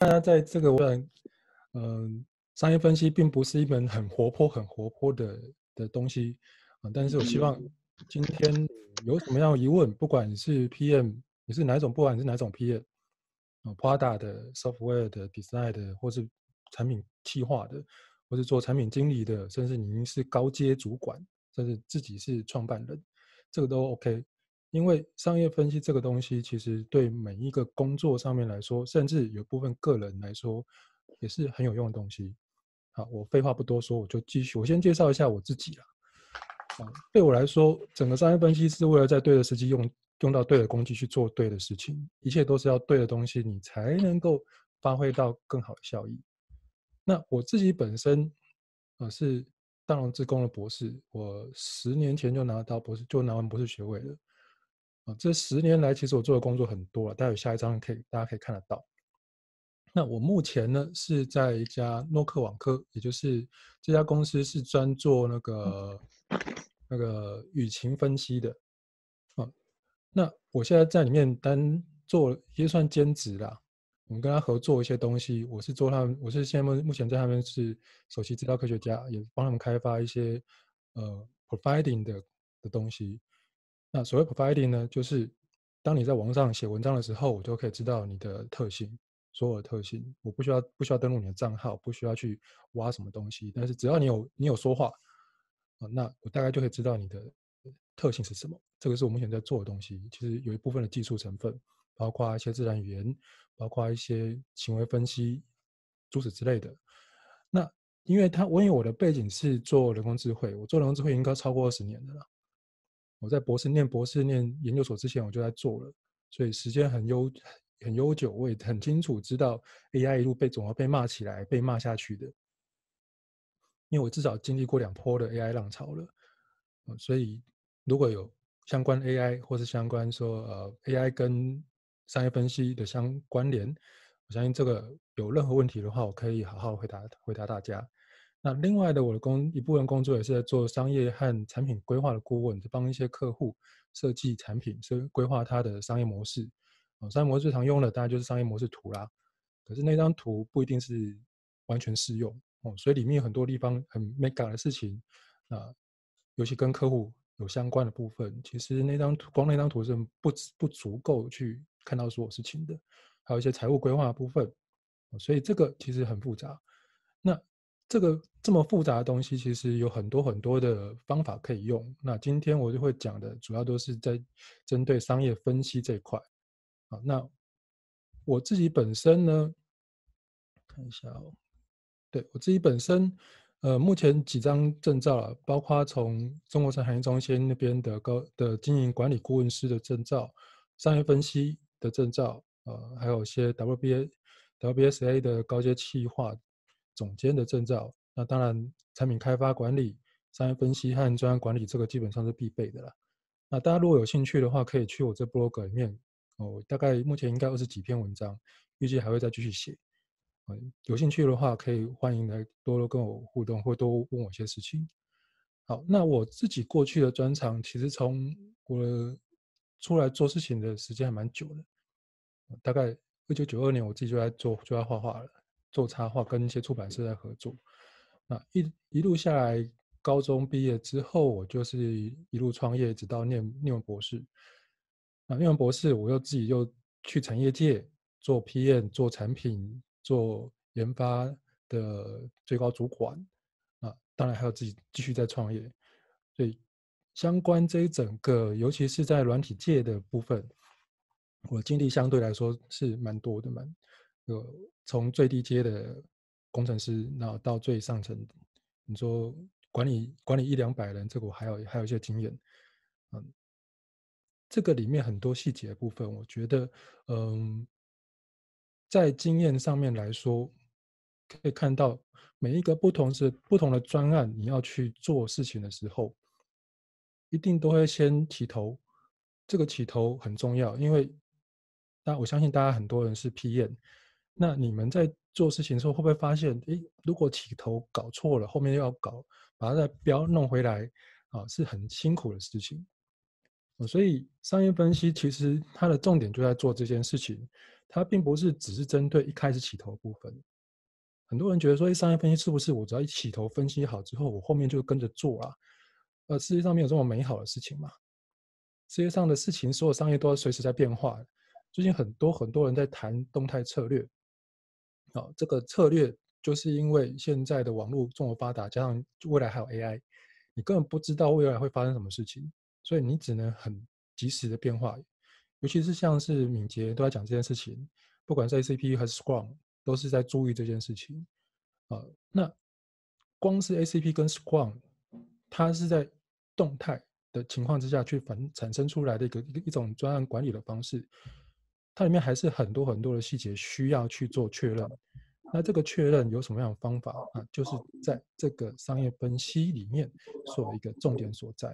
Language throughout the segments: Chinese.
大家在这个段，嗯、呃，商业分析并不是一门很活泼、很活泼的的东西啊。但是我希望今天有什么样的疑问，不管你是 PM，你是哪一种，不管你是哪种 PM 啊，Prada 的、Software 的、Design 的，或是产品企划的，或是做产品经理的，甚至您是高阶主管，甚至自己是创办人，这个都 OK。因为商业分析这个东西，其实对每一个工作上面来说，甚至有部分个人来说，也是很有用的东西。好，我废话不多说，我就继续。我先介绍一下我自己了。啊，对我来说，整个商业分析是为了在对的时机用用到对的工具去做对的事情，一切都是要对的东西，你才能够发挥到更好的效益。那我自己本身呃是大农资工的博士，我十年前就拿到博士，就拿完博士学位了。啊，这十年来，其实我做的工作很多了。待会下一张可以，大家可以看得到。那我目前呢是在一家诺克网科，也就是这家公司是专做那个那个舆情分析的。啊，那我现在在里面单做也算兼职啦。我们跟他合作一些东西，我是做他们，我是现在目前在他们是首席资料科学家，也帮他们开发一些呃 providing 的的东西。那所谓 profiling 呢，就是当你在网上写文章的时候，我就可以知道你的特性，所有的特性，我不需要不需要登录你的账号，不需要去挖什么东西，但是只要你有你有说话，啊，那我大概就可以知道你的特性是什么。这个是我目前在做的东西，其实有一部分的技术成分，包括一些自然语言，包括一些行为分析，诸此之类的。那因为他，我因为我的背景是做人工智慧，我做人工智慧应该超过二十年的了。我在博士念博士念研究所之前，我就在做了，所以时间很悠很悠久。我也很清楚知道 AI 一路被总要被骂起来，被骂下去的，因为我至少经历过两波的 AI 浪潮了。所以如果有相关 AI 或是相关说呃 AI 跟商业分析的相关联，我相信这个有任何问题的话，我可以好好回答回答大家。那另外的我的工一部分工作也是在做商业和产品规划的顾问，就帮一些客户设计产品，是规划他的商业模式。啊，商业模式最常用的当然就是商业模式图啦。可是那张图不一定是完全适用哦，所以里面有很多地方很 mega 的事情啊，尤其跟客户有相关的部分，其实那张图光那张图是不不足够去看到所有事情的，还有一些财务规划的部分，所以这个其实很复杂。这个这么复杂的东西，其实有很多很多的方法可以用。那今天我就会讲的，主要都是在针对商业分析这一块。啊，那我自己本身呢，看一下哦，对，我自己本身，呃，目前几张证照啊，包括从中国产学中心那边的高的经营管理顾问师的证照，商业分析的证照，呃，还有一些 WBA、WBSA 的高阶企划。总监的证照，那当然产品开发管理、商业分析和专案管理，这个基本上是必备的了。那大家如果有兴趣的话，可以去我这 blog 里面哦，大概目前应该二十几篇文章，预计还会再继续写。有兴趣的话，可以欢迎来多多跟我互动，或多问我一些事情。好，那我自己过去的专长，其实从我出来做事情的时间还蛮久的，大概一九九二年，我自己就在做，就在画画了。做插画，跟一些出版社在合作。那一一路下来，高中毕业之后，我就是一路创业，直到念念完博士。那念完博士，我又自己又去产业界做 PM，做产品，做研发的最高主管。啊，当然还有自己继续在创业。所以相关这一整个，尤其是在软体界的部分，我经历相对来说是蛮多的，蛮有。从最低阶的工程师，然后到最上层，你说管理管理一两百人，这个我还有还有一些经验，嗯，这个里面很多细节的部分，我觉得，嗯，在经验上面来说，可以看到每一个不同是不同的专案，你要去做事情的时候，一定都会先起头，这个起头很重要，因为，那我相信大家很多人是 PM。那你们在做事情的时候，会不会发现，诶，如果起头搞错了，后面又要搞，把它再标弄回来，啊，是很辛苦的事情。所以商业分析其实它的重点就在做这件事情，它并不是只是针对一开始起头部分。很多人觉得说，诶商业分析是不是我只要一起头分析好之后，我后面就跟着做啊？呃，世界上没有这么美好的事情嘛。世界上的事情，所有商业都要随时在变化。最近很多很多人在谈动态策略，啊，这个策略就是因为现在的网络这么发达，加上未来还有 AI，你根本不知道未来会发生什么事情。所以你只能很及时的变化，尤其是像是敏捷都在讲这件事情，不管是 ACP 还是 Scrum，都是在注意这件事情。啊，那光是 ACP 跟 Scrum，它是在动态的情况之下去反产生出来的一个一种专案管理的方式，它里面还是很多很多的细节需要去做确认。那这个确认有什么样的方法啊？就是在这个商业分析里面，做一个重点所在。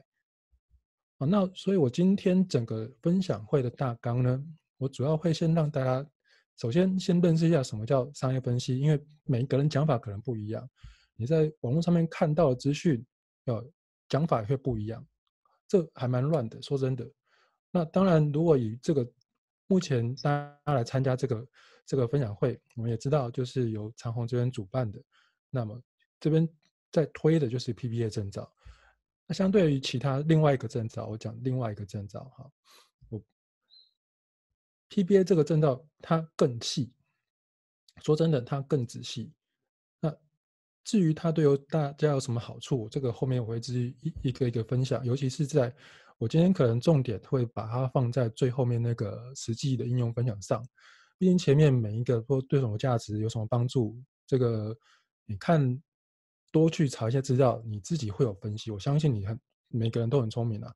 啊，那所以，我今天整个分享会的大纲呢，我主要会先让大家首先先认识一下什么叫商业分析，因为每一个人讲法可能不一样，你在网络上面看到的资讯，呃，讲法也会不一样，这还蛮乱的。说真的，那当然，如果以这个目前大家来参加这个这个分享会，我们也知道，就是由长虹这边主办的，那么这边在推的就是 PBA 证照。那相对于其他另外一个证照，我讲另外一个证照哈，我 PBA 这个证照它更细，说真的它更仔细。那至于它对于大家有什么好处，这个后面我会自己一一个一个分享。尤其是在我今天可能重点会把它放在最后面那个实际的应用分享上。毕竟前面每一个说对什么价值有什么帮助，这个你看。多去查一些资料，你自己会有分析。我相信你很每个人都很聪明啊，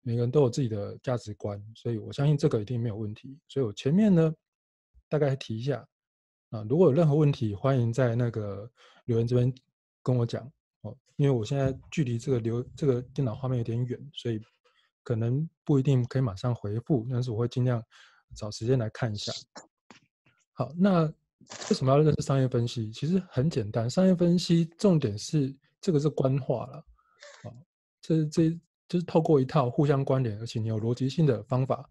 每个人都有自己的价值观，所以我相信这个一定没有问题。所以我前面呢，大概提一下啊，如果有任何问题，欢迎在那个留言这边跟我讲哦。因为我现在距离这个留这个电脑画面有点远，所以可能不一定可以马上回复，但是我会尽量找时间来看一下。好，那。为什么要认识商业分析？其实很简单，商业分析重点是这个是官话了，啊，这这就是透过一套互相关联，而且你有逻辑性的方法，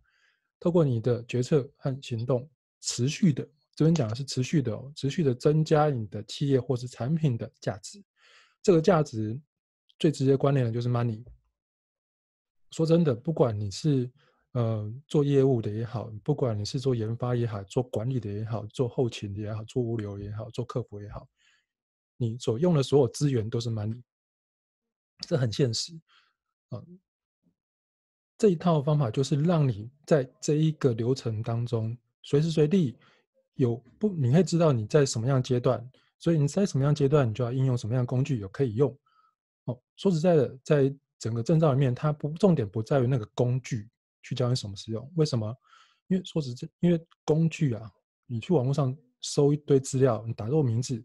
透过你的决策和行动，持续的，这边讲的是持续的哦，持续的增加你的企业或是产品的价值。这个价值最直接关联的就是 money。说真的，不管你是。呃，做业务的也好，不管你是做研发也好，做管理的也好，做后勤的也好，做物流也好，做客服也好，你所用的所有资源都是 money，这很现实啊。这一套方法就是让你在这一个流程当中，随时随地有不，你会知道你在什么样阶段，所以你在什么样阶段，你就要应用什么样工具有可以用。哦，说实在的，在整个证照里面，它不重点不在于那个工具。去教你什么使用？为什么？因为说实在，因为工具啊，你去网络上搜一堆资料，你打入名字，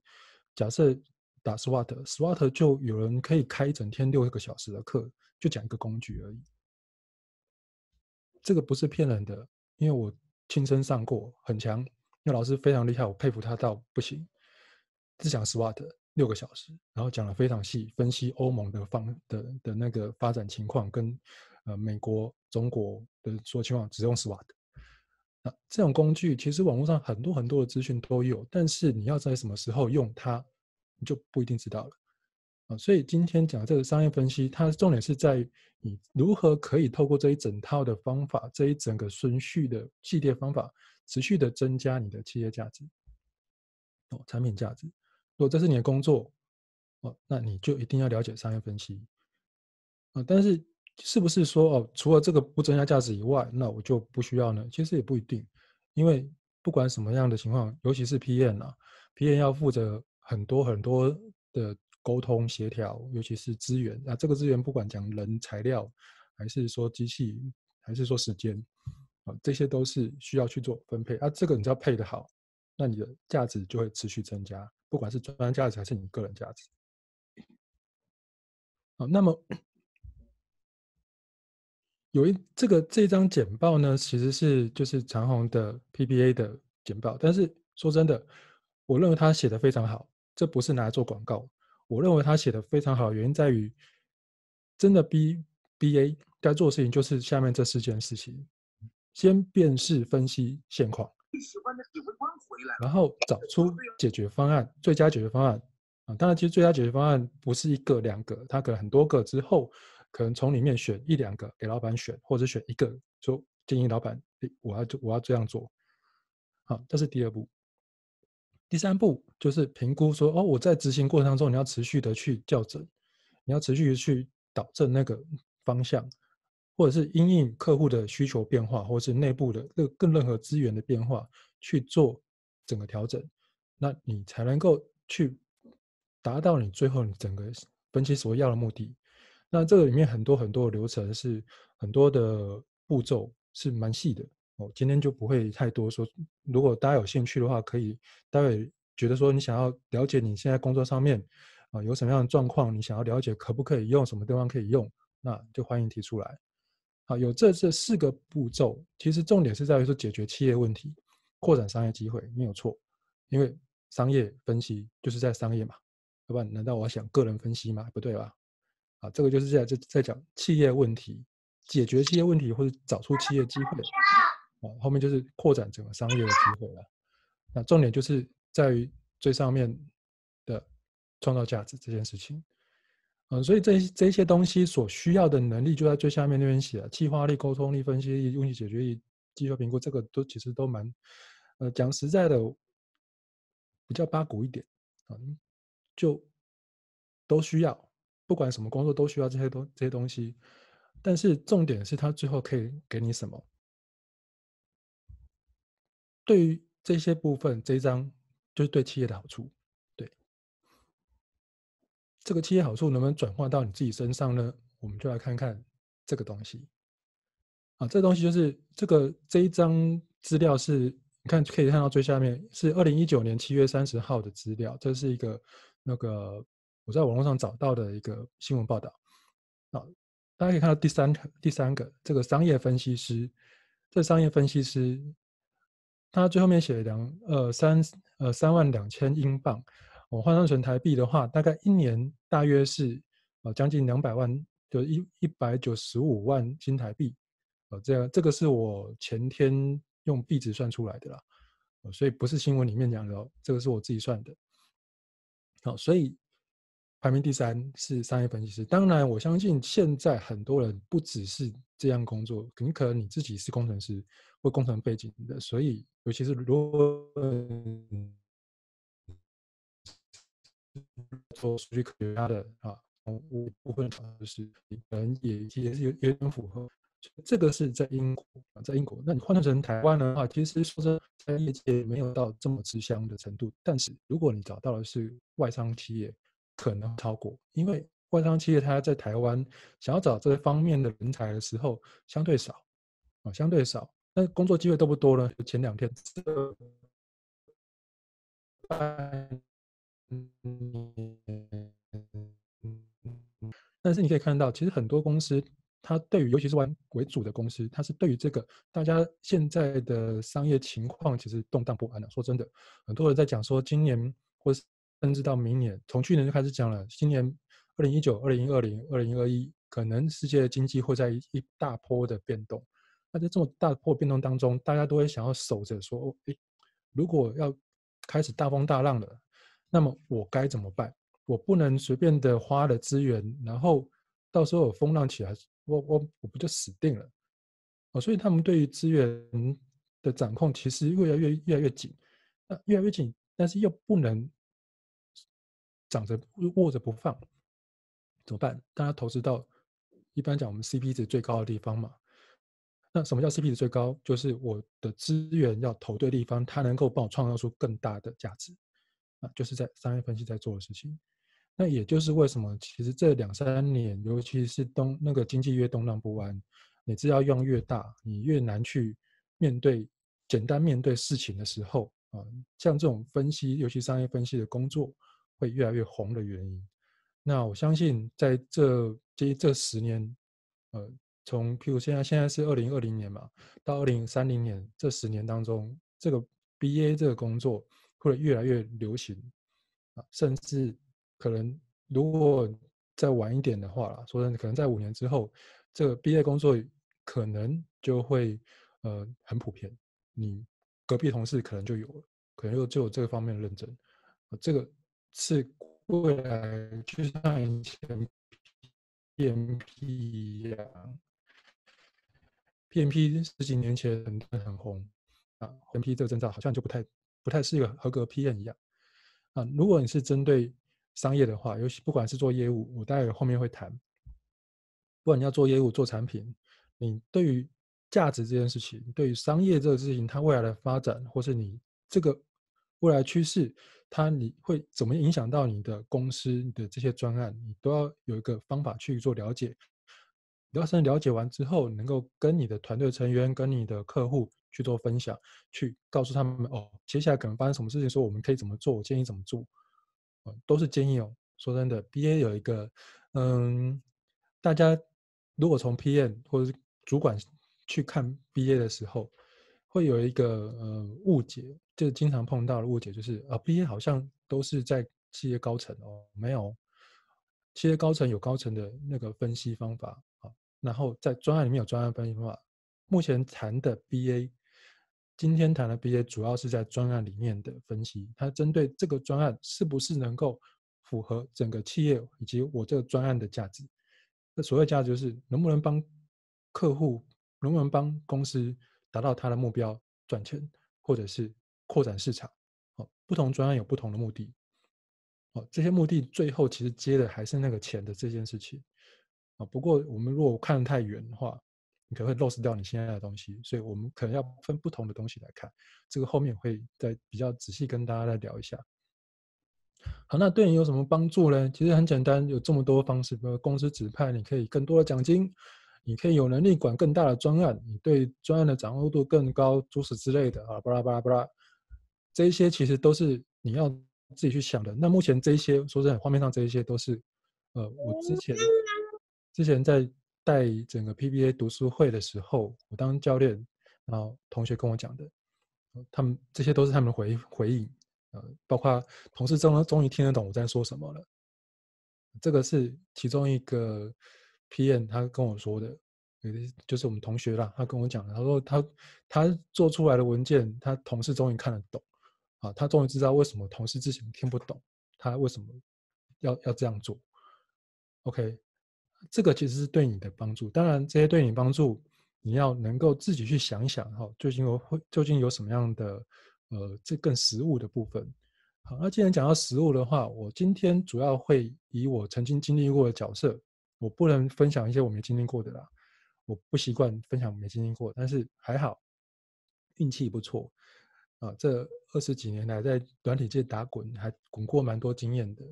假设打 Swat，Swat 就有人可以开一整天六个小时的课，就讲一个工具而已。这个不是骗人的，因为我亲身上过，很强，那老师非常厉害，我佩服他到不行。只讲 Swat 六个小时，然后讲了非常细，分析欧盟的方的的那个发展情况跟。呃，美国、中国的说情况只用 SWOT，那这种工具其实网络上很多很多的资讯都有，但是你要在什么时候用它，你就不一定知道了啊。所以今天讲这个商业分析，它的重点是在于你如何可以透过这一整套的方法，这一整个顺序的系列方法，持续的增加你的企业价值哦，产品价值。如果这是你的工作哦，那你就一定要了解商业分析啊，但是。是不是说哦，除了这个不增加价值以外，那我就不需要呢？其实也不一定，因为不管什么样的情况，尤其是 PM 啊，PM 要负责很多很多的沟通协调，尤其是资源。那这个资源不管讲人、材料，还是说机器，还是说时间，啊，这些都是需要去做分配。啊，这个你只要配得好，那你的价值就会持续增加，不管是专家价值还是你个人价值。好，那么。有一这个这张简报呢，其实是就是长虹的 PBA 的简报。但是说真的，我认为他写的非常好，这不是拿来做广告。我认为他写的非常好，原因在于真的 B BA 该做的事情就是下面这四件事情：先辨识分析现况，然后找出解决方案，最佳解决方案啊。当然，其实最佳解决方案不是一个两个，它可能很多个之后，可能从里面选一两个给老板选，或者选一个，说建议老板，我要我要这样做。好，这是第二步。第三步就是评估说，哦，我在执行过程当中，你要持续的去校正，你要持续的去导正那个方向，或者是因应客户的需求变化，或者是内部的更更任何资源的变化去做整个调整，那你才能够去达到你最后你整个分析所要的目的。那这个里面很多很多的流程是很多的步骤是蛮细的。哦，今天就不会太多说。如果大家有兴趣的话，可以待会觉得说你想要了解你现在工作上面啊有什么样的状况，你想要了解可不可以用什么地方可以用，那就欢迎提出来。啊，有这这四个步骤，其实重点是在于说解决企业问题，扩展商业机会，没有错。因为商业分析就是在商业嘛，要不然难道我要想个人分析吗？不对吧？啊，这个就是在在在讲企业问题，解决企业问题或者找出企业机会。后面就是扩展整个商业的机会了。那重点就是在于最上面的创造价值这件事情。嗯，所以这这些东西所需要的能力就在最下面那边写了：计划力、沟通力、分析力、问题解决力、绩效评估，这个都其实都蛮……呃，讲实在的，比较八股一点啊，就都需要，不管什么工作都需要这些东这些东西。但是重点是它最后可以给你什么？对于这些部分，这一章就是对企业的好处。这个企业好处能不能转化到你自己身上呢？我们就来看看这个东西。啊，这东西就是这个这一张资料是，看可以看到最下面是二零一九年七月三十号的资料，这是一个那个我在网络上找到的一个新闻报道。啊，大家可以看到第三第三个这个商业分析师，这商业分析师。他最后面写两呃三呃三万两千英镑，我换算成台币的话，大概一年大约是呃将近两百万，就一一百九十五万新台币，呃这样这个是我前天用币值算出来的啦，所以不是新闻里面讲的哦，这个是我自己算的。好，所以排名第三是商业分析师。当然，我相信现在很多人不只是这样工作，很可能你自己是工程师或工程背景的，所以。尤其是如果做数据科学家的啊，我部分就是可能也也是有有点符合。这个是在英国，在英国，那你换算成台湾的话，其实说真，在业界没有到这么吃香的程度。但是如果你找到的是外商企业，可能超过，因为外商企业它在台湾想要找这方面的人才的时候，相对少啊，相对少。那工作机会多不多呢？前两天，但是你可以看到，其实很多公司，它对于尤其是玩为主的公司，它是对于这个大家现在的商业情况其实动荡不安的。说真的，很多人在讲说，今年或是甚至到明年，从去年就开始讲了，今年二零一九、二零二零、二零二一，可能世界经济会在一大波的变动。那在这么大波变动当中，大家都会想要守着说：诶，如果要开始大风大浪了，那么我该怎么办？我不能随便的花了资源，然后到时候有风浪起来，我我我不就死定了？哦，所以他们对于资源的掌控其实越来越越来越紧，那越来越紧，但是又不能长着握着不放，怎么办？大家投资到一般讲我们 CP 值最高的地方嘛。那什么叫 CP 值最高？就是我的资源要投对地方，它能够帮我创造出更大的价值，就是在商业分析在做的事情。那也就是为什么，其实这两三年，尤其是东那个经济越动荡不安，你资料用越大，你越难去面对简单面对事情的时候啊，像这种分析，尤其商业分析的工作会越来越红的原因。那我相信在这这这十年，呃。从譬如现在现在是二零二零年嘛，到二零三零年这十年当中，这个 BA 这个工作会越来越流行啊，甚至可能如果再晚一点的话啦，说真的，可能在五年之后，这个毕业工作可能就会呃很普遍，你隔壁同事可能就有了，可能就就有这个方面的认证，呃、这个是未来就像以前 PMP 一样，PMP 十几年前很很红啊，PMP 这个证照好像就不太不太是一个合格 PM 一样啊。如果你是针对商业的话，尤其不管是做业务，我待会后面会谈。不管你要做业务、做产品，你对于价值这件事情，对于商业这个事情，它未来的发展，或是你这个未来趋势，它你会怎么影响到你的公司你的这些专案，你都要有一个方法去做了解。你要先了解完之后，能够跟你的团队成员、跟你的客户去做分享，去告诉他们哦，接下来可能发生什么事情，说我们可以怎么做，我建议怎么做，都是建议哦。说真的，BA 有一个，嗯，大家。如果从 PM 或者是主管去看 BA 的时候，会有一个呃误解，就是经常碰到的误解，就是啊 BA 好像都是在企业高层哦，没有，企业高层有高层的那个分析方法啊，然后在专案里面有专案分析方法。目前谈的 BA，今天谈的 BA 主要是在专案里面的分析，它针对这个专案是不是能够符合整个企业以及我这个专案的价值。那所谓价值就是能不能帮客户，能不能帮公司达到他的目标，赚钱，或者是扩展市场。哦，不同专案有不同的目的。哦，这些目的最后其实接的还是那个钱的这件事情。啊，不过我们如果看得太远的话，你可能会 lost 掉你现在的东西。所以我们可能要分不同的东西来看。这个后面会再比较仔细跟大家来聊一下。好，那对你有什么帮助呢？其实很简单，有这么多方式，比如公司指派，你可以更多的奖金，你可以有能力管更大的专案，你对专案的掌握度更高，诸此之类的啊，巴拉巴拉巴拉，这一些其实都是你要自己去想的。那目前这一些，说真的，画面上这一些都是，呃，我之前之前在带整个 PBA 读书会的时候，我当教练，然后同学跟我讲的，他们这些都是他们的回回应。呃，包括同事终终于听得懂我在说什么了，这个是其中一个 PM 他跟我说的，就是我们同学啦，他跟我讲的，他说他他做出来的文件，他同事终于看得懂，啊，他终于知道为什么同事之前听不懂，他为什么要要这样做，OK，这个其实是对你的帮助，当然这些对你帮助，你要能够自己去想一想哈，究竟有会究竟有什么样的。呃，这更实物的部分。好，那既然讲到实物的话，我今天主要会以我曾经经历过的角色，我不能分享一些我没经历过的啦。我不习惯分享我没经历过，但是还好，运气不错啊。这二十几年来在软体界打滚，还滚过蛮多经验的。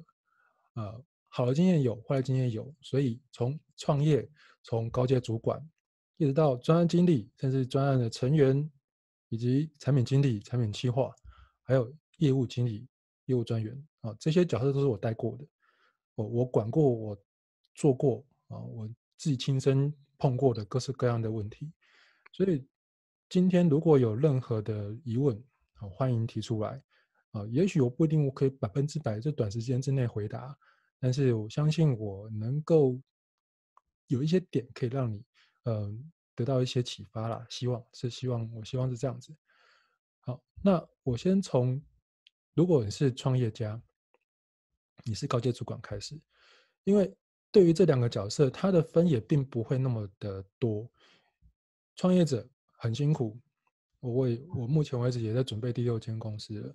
啊，好的经验有，坏的经验有，所以从创业，从高阶主管，一直到专案经理，甚至专案的成员。以及产品经理、产品企划，还有业务经理、业务专员啊，这些角色都是我带过的，我我管过，我做过啊，我自己亲身碰过的各式各样的问题。所以今天如果有任何的疑问啊，欢迎提出来啊。也许我不一定我可以百分之百在短时间之内回答，但是我相信我能够有一些点可以让你嗯。得到一些启发啦，希望是希望，我希望是这样子。好，那我先从如果你是创业家，你是高阶主管开始，因为对于这两个角色，他的分也并不会那么的多。创业者很辛苦，我为我目前为止也在准备第六间公司了，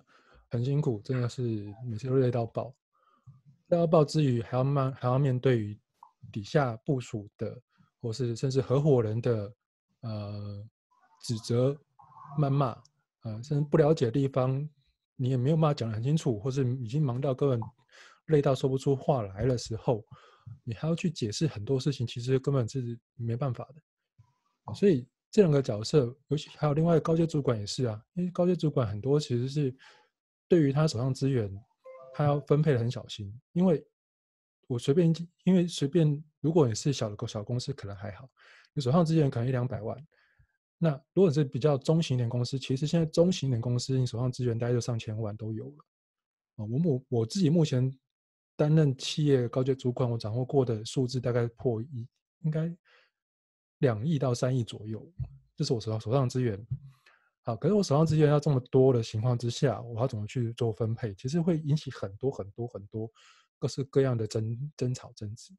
很辛苦，真的是每次都累到爆。要报之余，还要面还要面对于底下部署的。或是甚至合伙人的呃指责、谩骂，呃，甚至不了解的地方，你也没有办法讲得很清楚，或是已经忙到根本累到说不出话来的时候，你还要去解释很多事情，其实根本是没办法的。所以这两个角色，尤其还有另外高阶主管也是啊，因为高阶主管很多其实是对于他手上资源，他要分配得很小心，因为。我随便，因为随便，如果你是小的小公司，可能还好，你手上资源可能一两百万。那如果你是比较中型点公司，其实现在中型点公司，你手上资源大概就上千万都有了。啊，我我我自己目前担任企业高阶主管，我掌握过的数字大概破亿，应该两亿到三亿左右，这是我手上手上资源。啊，可是我手上资源要这么多的情况之下，我要怎么去做分配？其实会引起很多很多很多各式各样的争争吵争执。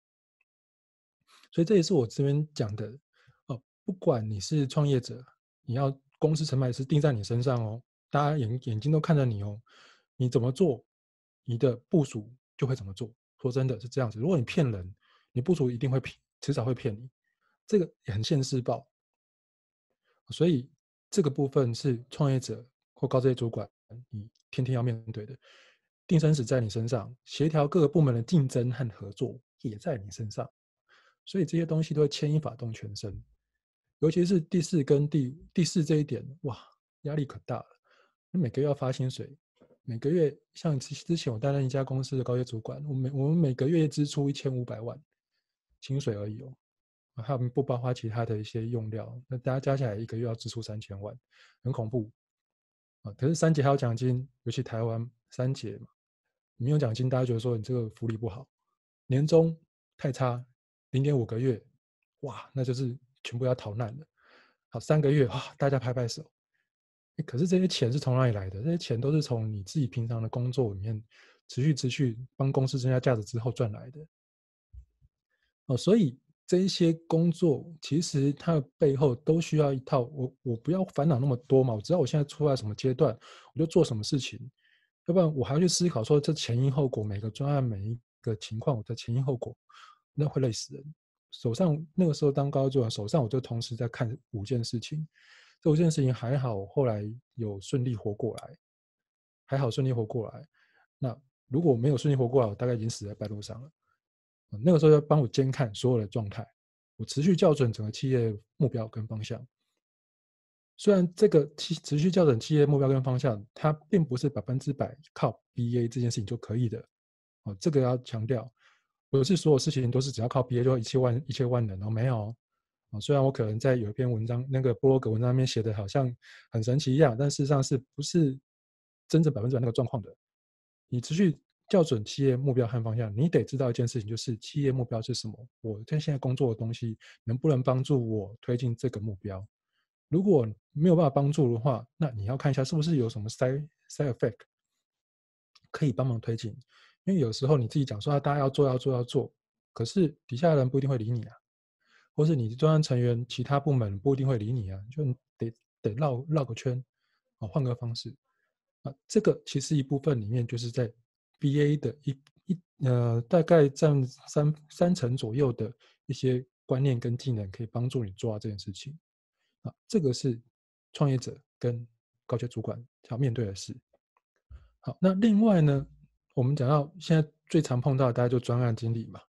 所以这也是我这边讲的哦，不管你是创业者，你要公司成败是定在你身上哦，大家眼眼睛都看着你哦，你怎么做，你的部署就会怎么做。说真的是这样子，如果你骗人，你部署一定会骗，迟早会骗你，这个也很现世报。所以这个部分是创业者或高阶主管你天天要面对的，定生死在你身上，协调各个部门的竞争和合作也在你身上。所以这些东西都会牵一发动全身，尤其是第四跟第第四这一点，哇，压力可大了。你每个月要发薪水，每个月像之前我担任一家公司的高阶主管，我每我们每个月支出一千五百万薪水而已哦，还有不包括其他的一些用料，那大家加起来一个月要支出三千万，很恐怖啊。可是三节还有奖金，尤其台湾三节嘛，没有奖金，大家觉得说你这个福利不好，年终太差。零点五个月，哇，那就是全部要逃难了。好，三个月，哇，大家拍拍手。可是这些钱是从哪里来的？这些钱都是从你自己平常的工作里面持续持续帮公司增加价值之后赚来的。哦，所以这一些工作其实它的背后都需要一套。我我不要烦恼那么多嘛，我知道我现在处在什么阶段，我就做什么事情。要不然我还要去思考说这前因后果，每个专案每一个情况我的前因后果。那会累死人。手上那个时候当高主管，手上我就同时在看五件事情。这五件事情还好，后来有顺利活过来，还好顺利活过来。那如果没有顺利活过来，我大概已经死在半路上了。那个时候要帮我监看所有的状态，我持续校准整个企业目标跟方向。虽然这个持持续校准企业目标跟方向，它并不是百分之百靠 BA 这件事情就可以的。哦，这个要强调。不是所有事情都是只要靠 BA 就一切万一切万能哦，没有哦。虽然我可能在有一篇文章那个博格文章那边写的好像很神奇一样，但事实上是不是真正百分之百那个状况的？你持续校准企业目标和方向，你得知道一件事情，就是企业目标是什么。我在现在工作的东西能不能帮助我推进这个目标？如果没有办法帮助的话，那你要看一下是不是有什么 side side effect 可以帮忙推进。因为有时候你自己讲说啊，大家要做要做要做，可是底下的人不一定会理你啊，或是你专案成员其他部门不一定会理你啊，就得得绕绕个圈啊，换个方式啊。这个其实一部分里面就是在 BA 的一一呃，大概占三三成左右的一些观念跟技能，可以帮助你做到这件事情啊。这个是创业者跟高阶主管要面对的事。好，那另外呢？我们讲到现在最常碰到的，大家就专案经理嘛，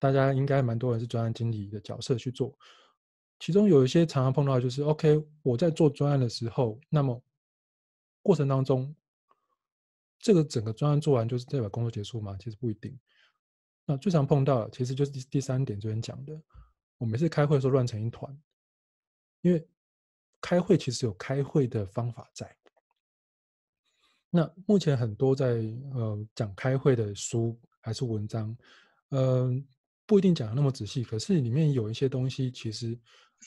大家应该蛮多人是专案经理的角色去做。其中有一些常常碰到就是，OK，我在做专案的时候，那么过程当中，这个整个专案做完就是代表工作结束吗？其实不一定。那最常碰到的其实就是第第三点，昨天讲的，我每次开会的时候乱成一团，因为开会其实有开会的方法在。那目前很多在呃讲开会的书还是文章，嗯、呃，不一定讲的那么仔细，可是里面有一些东西，其实，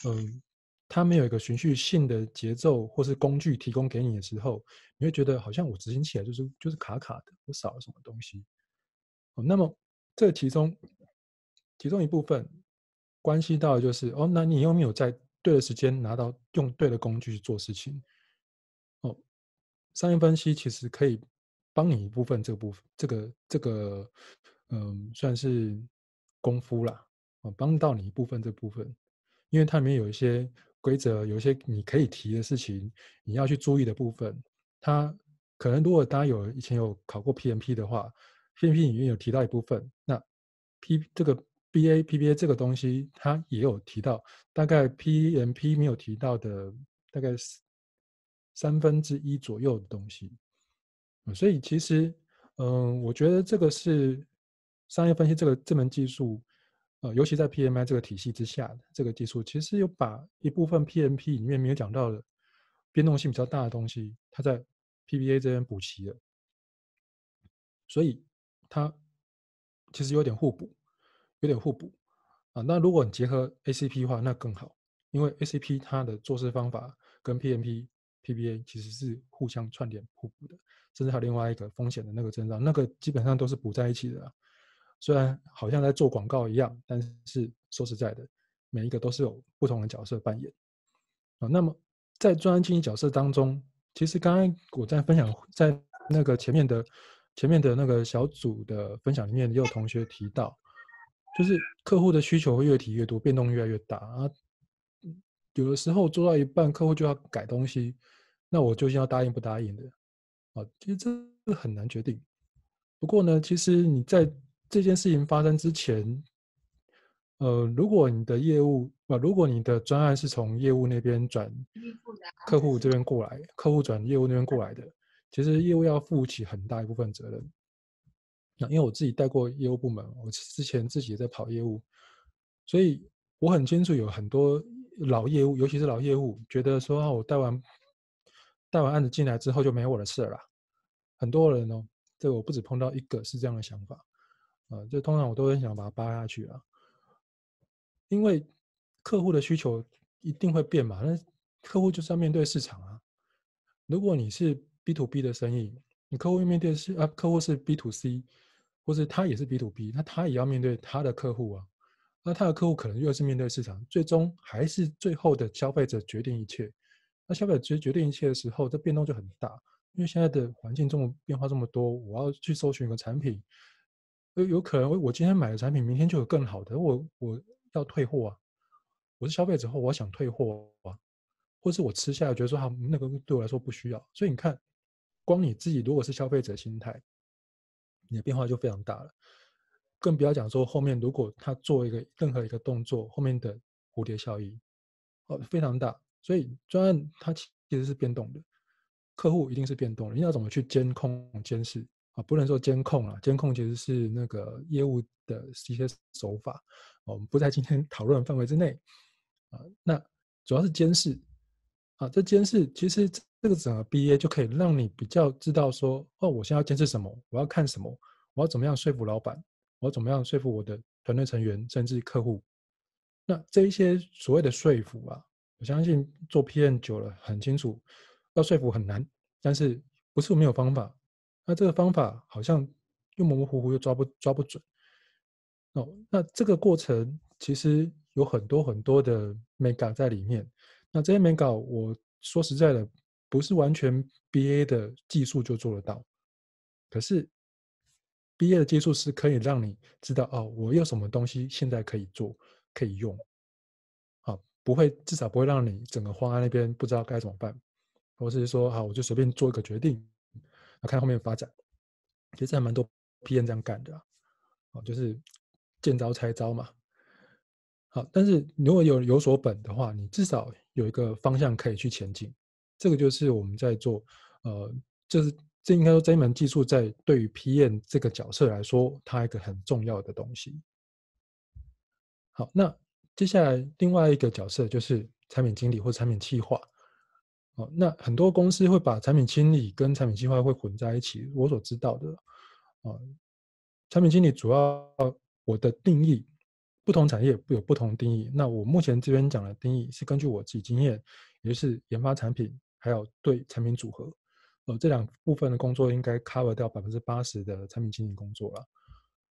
嗯、它没有一个循序性的节奏或是工具提供给你的时候，你会觉得好像我执行起来就是就是卡卡的，我少了什么东西。哦，那么这其中其中一部分关系到的就是哦，那你有没有在对的时间拿到用对的工具去做事情？哦商业分析其实可以帮你一部分，这个部分，这个这个，嗯，算是功夫啦，啊，帮到你一部分这部分，因为它里面有一些规则，有一些你可以提的事情，你要去注意的部分。它可能如果大家有以前有考过 PMP 的话，PMP 里面有提到一部分，那 P 这个 BA PBA 这个东西，它也有提到，大概 PMP 没有提到的，大概是。三分之一左右的东西，所以其实，嗯，我觉得这个是商业分析这个这门技术，呃，尤其在 PMI 这个体系之下的这个技术，其实有把一部分 PMP 里面没有讲到的变动性比较大的东西，它在 PBA 这边补齐了，所以它其实有点互补，有点互补啊。那如果你结合 ACP 的话，那更好。因为 ACP 它的做事方法跟 PMP、PBA 其实是互相串联互补的，甚至还有另外一个风险的那个增长，那个基本上都是补在一起的。虽然好像在做广告一样，但是说实在的，每一个都是有不同的角色扮演啊。那么在专案经理角色当中，其实刚刚我在分享，在那个前面的前面的那个小组的分享里面，也有同学提到，就是客户的需求会越提越多，变动越来越大啊。有的时候做到一半，客户就要改东西，那我究竟要答应不答应的啊？其实这很难决定。不过呢，其实你在这件事情发生之前，呃，如果你的业务啊，如果你的专案是从业务那边转客户这边过来，客户转业务那边过来的，其实业务要负起很大一部分责任。那因为我自己带过业务部门，我之前自己也在跑业务，所以我很清楚有很多老业务，尤其是老业务，觉得说啊我带完带完案子进来之后就没有我的事了。很多人哦，这个我不止碰到一个是这样的想法。啊，就通常我都很想把它扒下去啊，因为客户的需求一定会变嘛，那客户就是要面对市场啊。如果你是 B to B 的生意，你客户面对是啊，客户是 B to C，或者他也是 B to B，那他也要面对他的客户啊，那他的客户可能又是面对市场，最终还是最后的消费者决定一切。那消费者决决定一切的时候，这变动就很大，因为现在的环境这么变化这么多，我要去搜寻一个产品。有可能我今天买的产品，明天就有更好的，我我要退货啊！我是消费者后，我想退货啊，或是我吃下来觉得说好，那个对我来说不需要。所以你看，光你自己如果是消费者心态，你的变化就非常大了。更不要讲说后面如果他做一个任何一个动作，后面的蝴蝶效应哦非常大。所以专案它其实是变动的，客户一定是变动的，你要怎么去监控监视？不能说监控啊，监控其实是那个业务的一些手法，我们不在今天讨论范围之内啊。那主要是监视啊，这监视其实这个整个 BA 就可以让你比较知道说，哦，我现在要监视什么，我要看什么，我要怎么样说服老板，我要怎么样说服我的团队成员，甚至客户。那这一些所谓的说服啊，我相信做 PM 久了很清楚，要说服很难，但是不是没有方法。那这个方法好像又模模糊糊，又抓不抓不准哦。那这个过程其实有很多很多的眉角在里面。那这些眉角，我说实在的，不是完全 BA 的技术就做得到。可是 BA 的技术是可以让你知道哦，我有什么东西现在可以做，可以用。好，不会至少不会让你整个慌在那边不知道该怎么办，或是说好，我就随便做一个决定。那看后面发展，其实还蛮多 PM 这样干的，啊，就是见招拆招嘛。好，但是如果有有所本的话，你至少有一个方向可以去前进。这个就是我们在做，呃，就是这应该说这一门技术在对于 PM 这个角色来说，它一个很重要的东西。好，那接下来另外一个角色就是产品经理或产品企划。哦那很多公司会把产品经理跟产品计划会混在一起。我所知道的，啊，产品经理主要我的定义，不同产业有不同定义。那我目前这边讲的定义是根据我自己经验，也就是研发产品，还有对产品组合，呃，这两部分的工作应该 cover 掉百分之八十的产品经理工作了。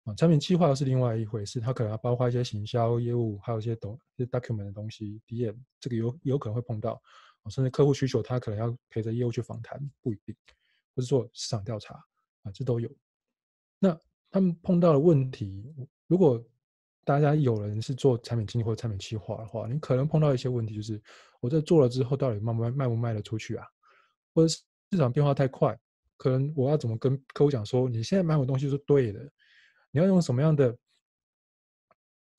啊，产品计划是另外一回事，它可能要包括一些行销业务，还有一些懂一些 document 的东西，DM 这个有有可能会碰到。甚至客户需求，他可能要陪着业务去访谈，不一定，或是做市场调查啊，这都有。那他们碰到的问题，如果大家有人是做产品经理或者产品企划的话，你可能碰到一些问题，就是我这做了之后，到底卖不卖，卖不卖得出去啊？或者市场变化太快，可能我要怎么跟客户讲说，你现在买我东西是对的，你要用什么样的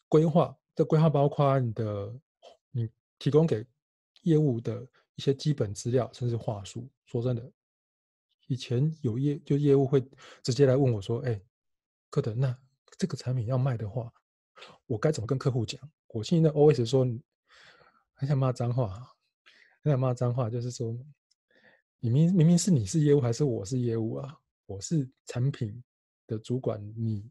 规划？这规划包括你的，你提供给。业务的一些基本资料，甚至话术。说真的，以前有业就业务会直接来问我说：“哎，科德，那这个产品要卖的话，我该怎么跟客户讲？”我现在 always 说，很想骂脏话，很想骂脏话，就是说，你明明明是你是业务还是我是业务啊？我是产品的主管，你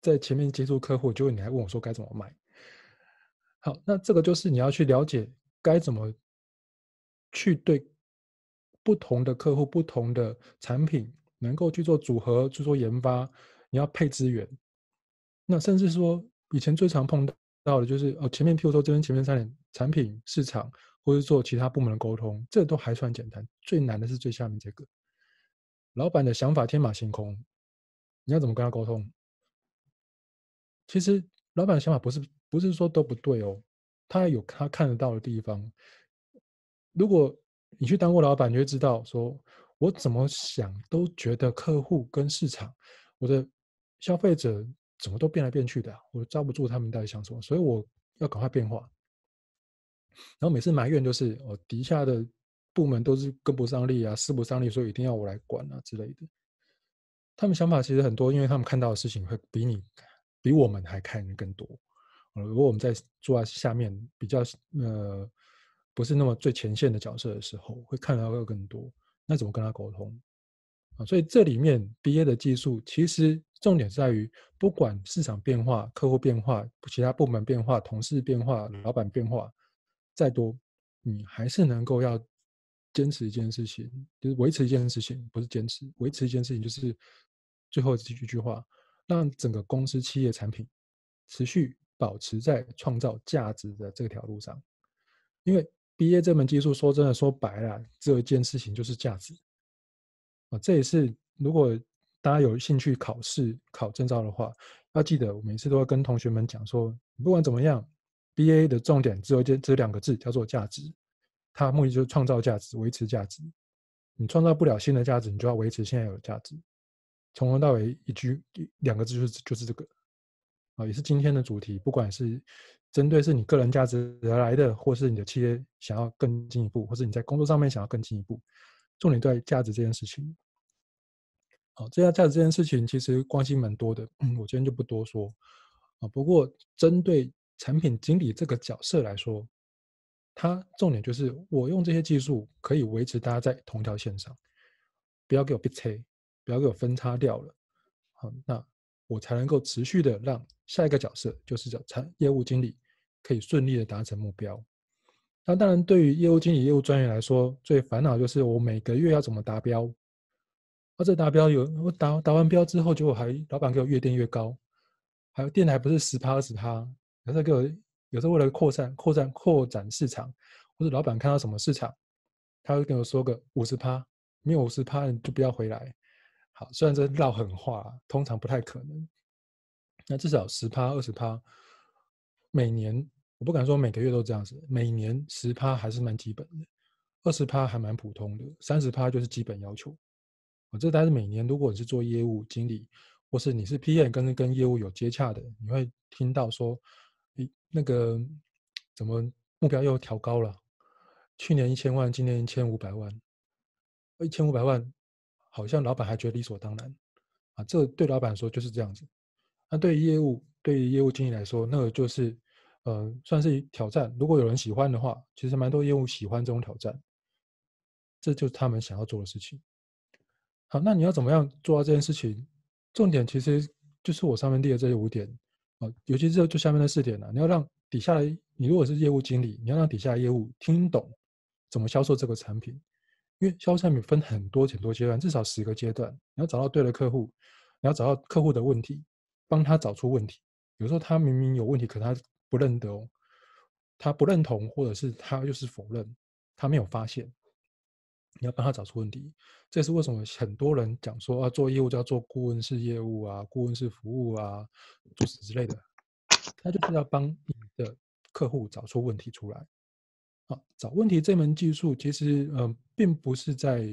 在前面接触客户，就你还问我说该怎么卖？好，那这个就是你要去了解该怎么去对不同的客户、不同的产品能够去做组合、去做研发，你要配资源。那甚至说，以前最常碰到的就是哦，前面譬如说这边前面三点产品、市场，或者做其他部门的沟通，这都还算简单。最难的是最下面这个，老板的想法天马行空，你要怎么跟他沟通？其实老板的想法不是不是说都不对哦，他有他看得到的地方。如果你去当过老板，你就会知道，说我怎么想都觉得客户跟市场，我的消费者怎么都变来变去的，我抓不住他们到底想什么，所以我要赶快变化。然后每次埋怨就是，我底下的部门都是跟不上力啊，势不上力，所以一定要我来管啊之类的。他们想法其实很多，因为他们看到的事情会比你。比我们还看得更多，如果我们在坐在下面比较呃不是那么最前线的角色的时候，会看到会更多。那怎么跟他沟通啊？所以这里面 BA 的技术其实重点在于，不管市场变化、客户变化、其他部门变化、同事变化、老板变化再多，你还是能够要坚持一件事情，就是维持一件事情，不是坚持，维持一件事情，就是最后这句句话。让整个公司企业产品持续保持在创造价值的这条路上，因为 BA 这门技术说真的说白了，只有一件事情就是价值啊。这也是如果大家有兴趣考试考证照的话，要记得我每次都要跟同学们讲说，不管怎么样，BA 的重点只有一件，只有两个字，叫做价值。它目的就是创造价值，维持价值。你创造不了新的价值，你就要维持现在有价值。从头到尾一句两个字就是就是这个也是今天的主题。不管是针对是你个人价值而来的，或是你的企业想要更进一步，或是你在工作上面想要更进一步，重点在价值这件事情。好，这样价值这件事情其实关系蛮多的，嗯，我今天就不多说啊。不过针对产品经理这个角色来说，它重点就是我用这些技术可以维持大家在同一条线上，不要给我逼车。不要给我分叉掉了，好，那我才能够持续的让下一个角色，就是叫产业务经理，可以顺利的达成目标。那当然，对于业务经理、业务专员来说，最烦恼就是我每个月要怎么达标。而这达标有我达达完标之后，结果还老板给我越垫越高，还有垫的还不是十趴二十趴，有时候给我有时候为了扩散、扩散、扩展市场，或者老板看到什么市场，他会跟我说个五十趴，没有五十趴你就不要回来。虽然这撂狠话，通常不太可能。那至少十趴、二十趴，每年我不敢说每个月都这样子，每年十趴还是蛮基本的，二十趴还蛮普通的，三十趴就是基本要求。啊，这但是每年，如果你是做业务经理，或是你是 PM 跟跟业务有接洽的，你会听到说，那个怎么目标又调高了？去年一千万，今年一千五百万，一千五百万。好像老板还觉得理所当然，啊，这对老板说就是这样子。那对于业务，对于业务经理来说，那个就是，呃，算是挑战。如果有人喜欢的话，其实蛮多业务喜欢这种挑战，这就是他们想要做的事情。好，那你要怎么样做到这件事情？重点其实就是我上面列的这五点啊，尤其是就下面的四点呢，你要让底下的你如果是业务经理，你要让底下的业务听懂怎么销售这个产品。因为销售产品分很多很多阶段，至少十个阶段。你要找到对的客户，你要找到客户的问题，帮他找出问题。有时候他明明有问题，可他不认得哦，他不认同，或者是他就是否认，他没有发现。你要帮他找出问题，这是为什么很多人讲说啊，做业务就要做顾问式业务啊，顾问式服务啊，诸此之类的。他就是要帮你的客户找出问题出来。找问题这门技术，其实、呃，并不是在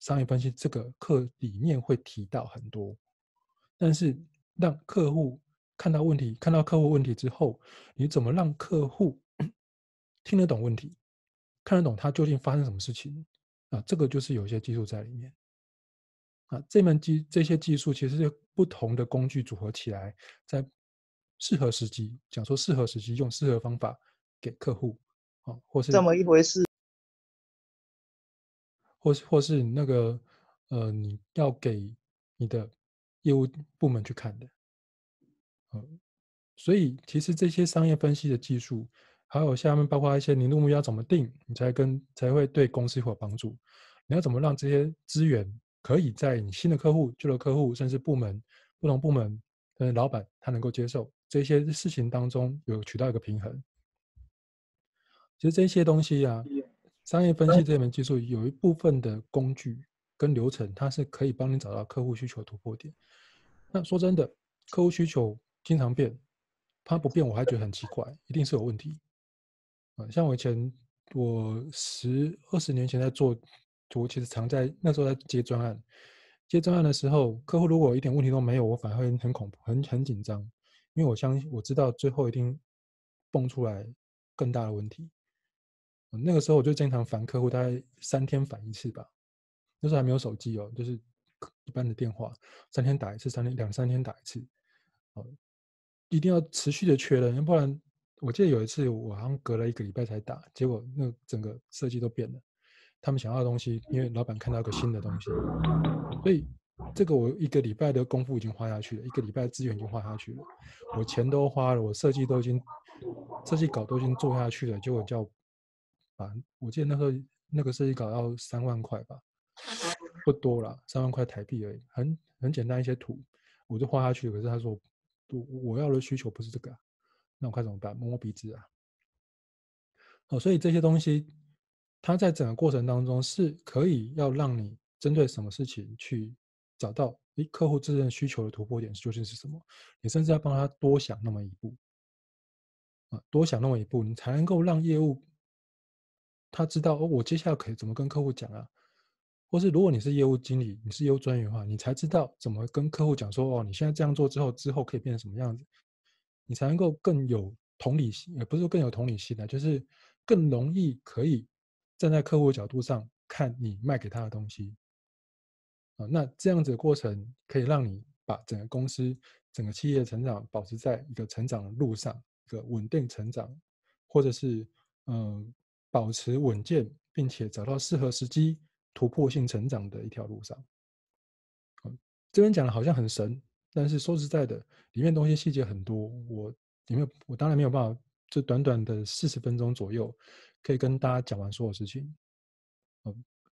商业分析这个课里面会提到很多，但是让客户看到问题，看到客户问题之后，你怎么让客户听得懂问题，看得懂他究竟发生什么事情啊？这个就是有些技术在里面啊。这门技这些技术其实是不同的工具组合起来，在适合时机讲说适合时机用适合方法给客户。哦，或是这么一回事，或是或是那个呃，你要给你的业务部门去看的，嗯，所以其实这些商业分析的技术，还有下面包括一些年度目标怎么定，你才跟才会对公司会有帮助。你要怎么让这些资源可以在你新的客户、旧的客户，甚至部门不同部门的老板他能够接受这些事情当中有取到一个平衡。其实这些东西啊，商业分析这门技术有一部分的工具跟流程，它是可以帮你找到客户需求突破点。那说真的，客户需求经常变，它不变我还觉得很奇怪，一定是有问题。啊，像我以前我十二十年前在做，我其实常在那时候在接专案，接专案的时候，客户如果一点问题都没有，我反而会很恐怖、很很紧张，因为我相信我知道最后一定蹦出来更大的问题。那个时候我就经常烦客户，大概三天烦一次吧。那时候还没有手机哦，就是一般的电话，三天打一次，三天两三天打一次。哦，一定要持续的确认，要不然我记得有一次我好像隔了一个礼拜才打，结果那整个设计都变了。他们想要的东西，因为老板看到一个新的东西，所以这个我一个礼拜的功夫已经花下去了，一个礼拜的资源已经花下去了，我钱都花了，我设计都已经设计稿都已经做下去了，结果叫。啊，我记得那个那个设计稿要三万块吧，不多了，三万块台币而已，很很简单一些图，我就画下去。可是他说，我我要的需求不是这个，那我该怎么办？摸摸鼻子啊。哦，所以这些东西，它在整个过程当中是可以要让你针对什么事情去找到，诶，客户自身需求的突破点究竟是什么？你甚至要帮他多想那么一步，啊，多想那么一步，你才能够让业务。他知道哦，我接下来可以怎么跟客户讲啊？或是如果你是业务经理，你是业务专员的话，你才知道怎么跟客户讲说哦，你现在这样做之后，之后可以变成什么样子，你才能够更有同理心，也不是说更有同理心的，就是更容易可以站在客户的角度上看你卖给他的东西啊。那这样子的过程可以让你把整个公司、整个企业成长保持在一个成长的路上，一个稳定成长，或者是嗯。保持稳健，并且找到适合时机突破性成长的一条路上。这边讲的好像很神，但是说实在的，里面东西细节很多，我有没有？我当然没有办法，这短短的四十分钟左右，可以跟大家讲完所有事情。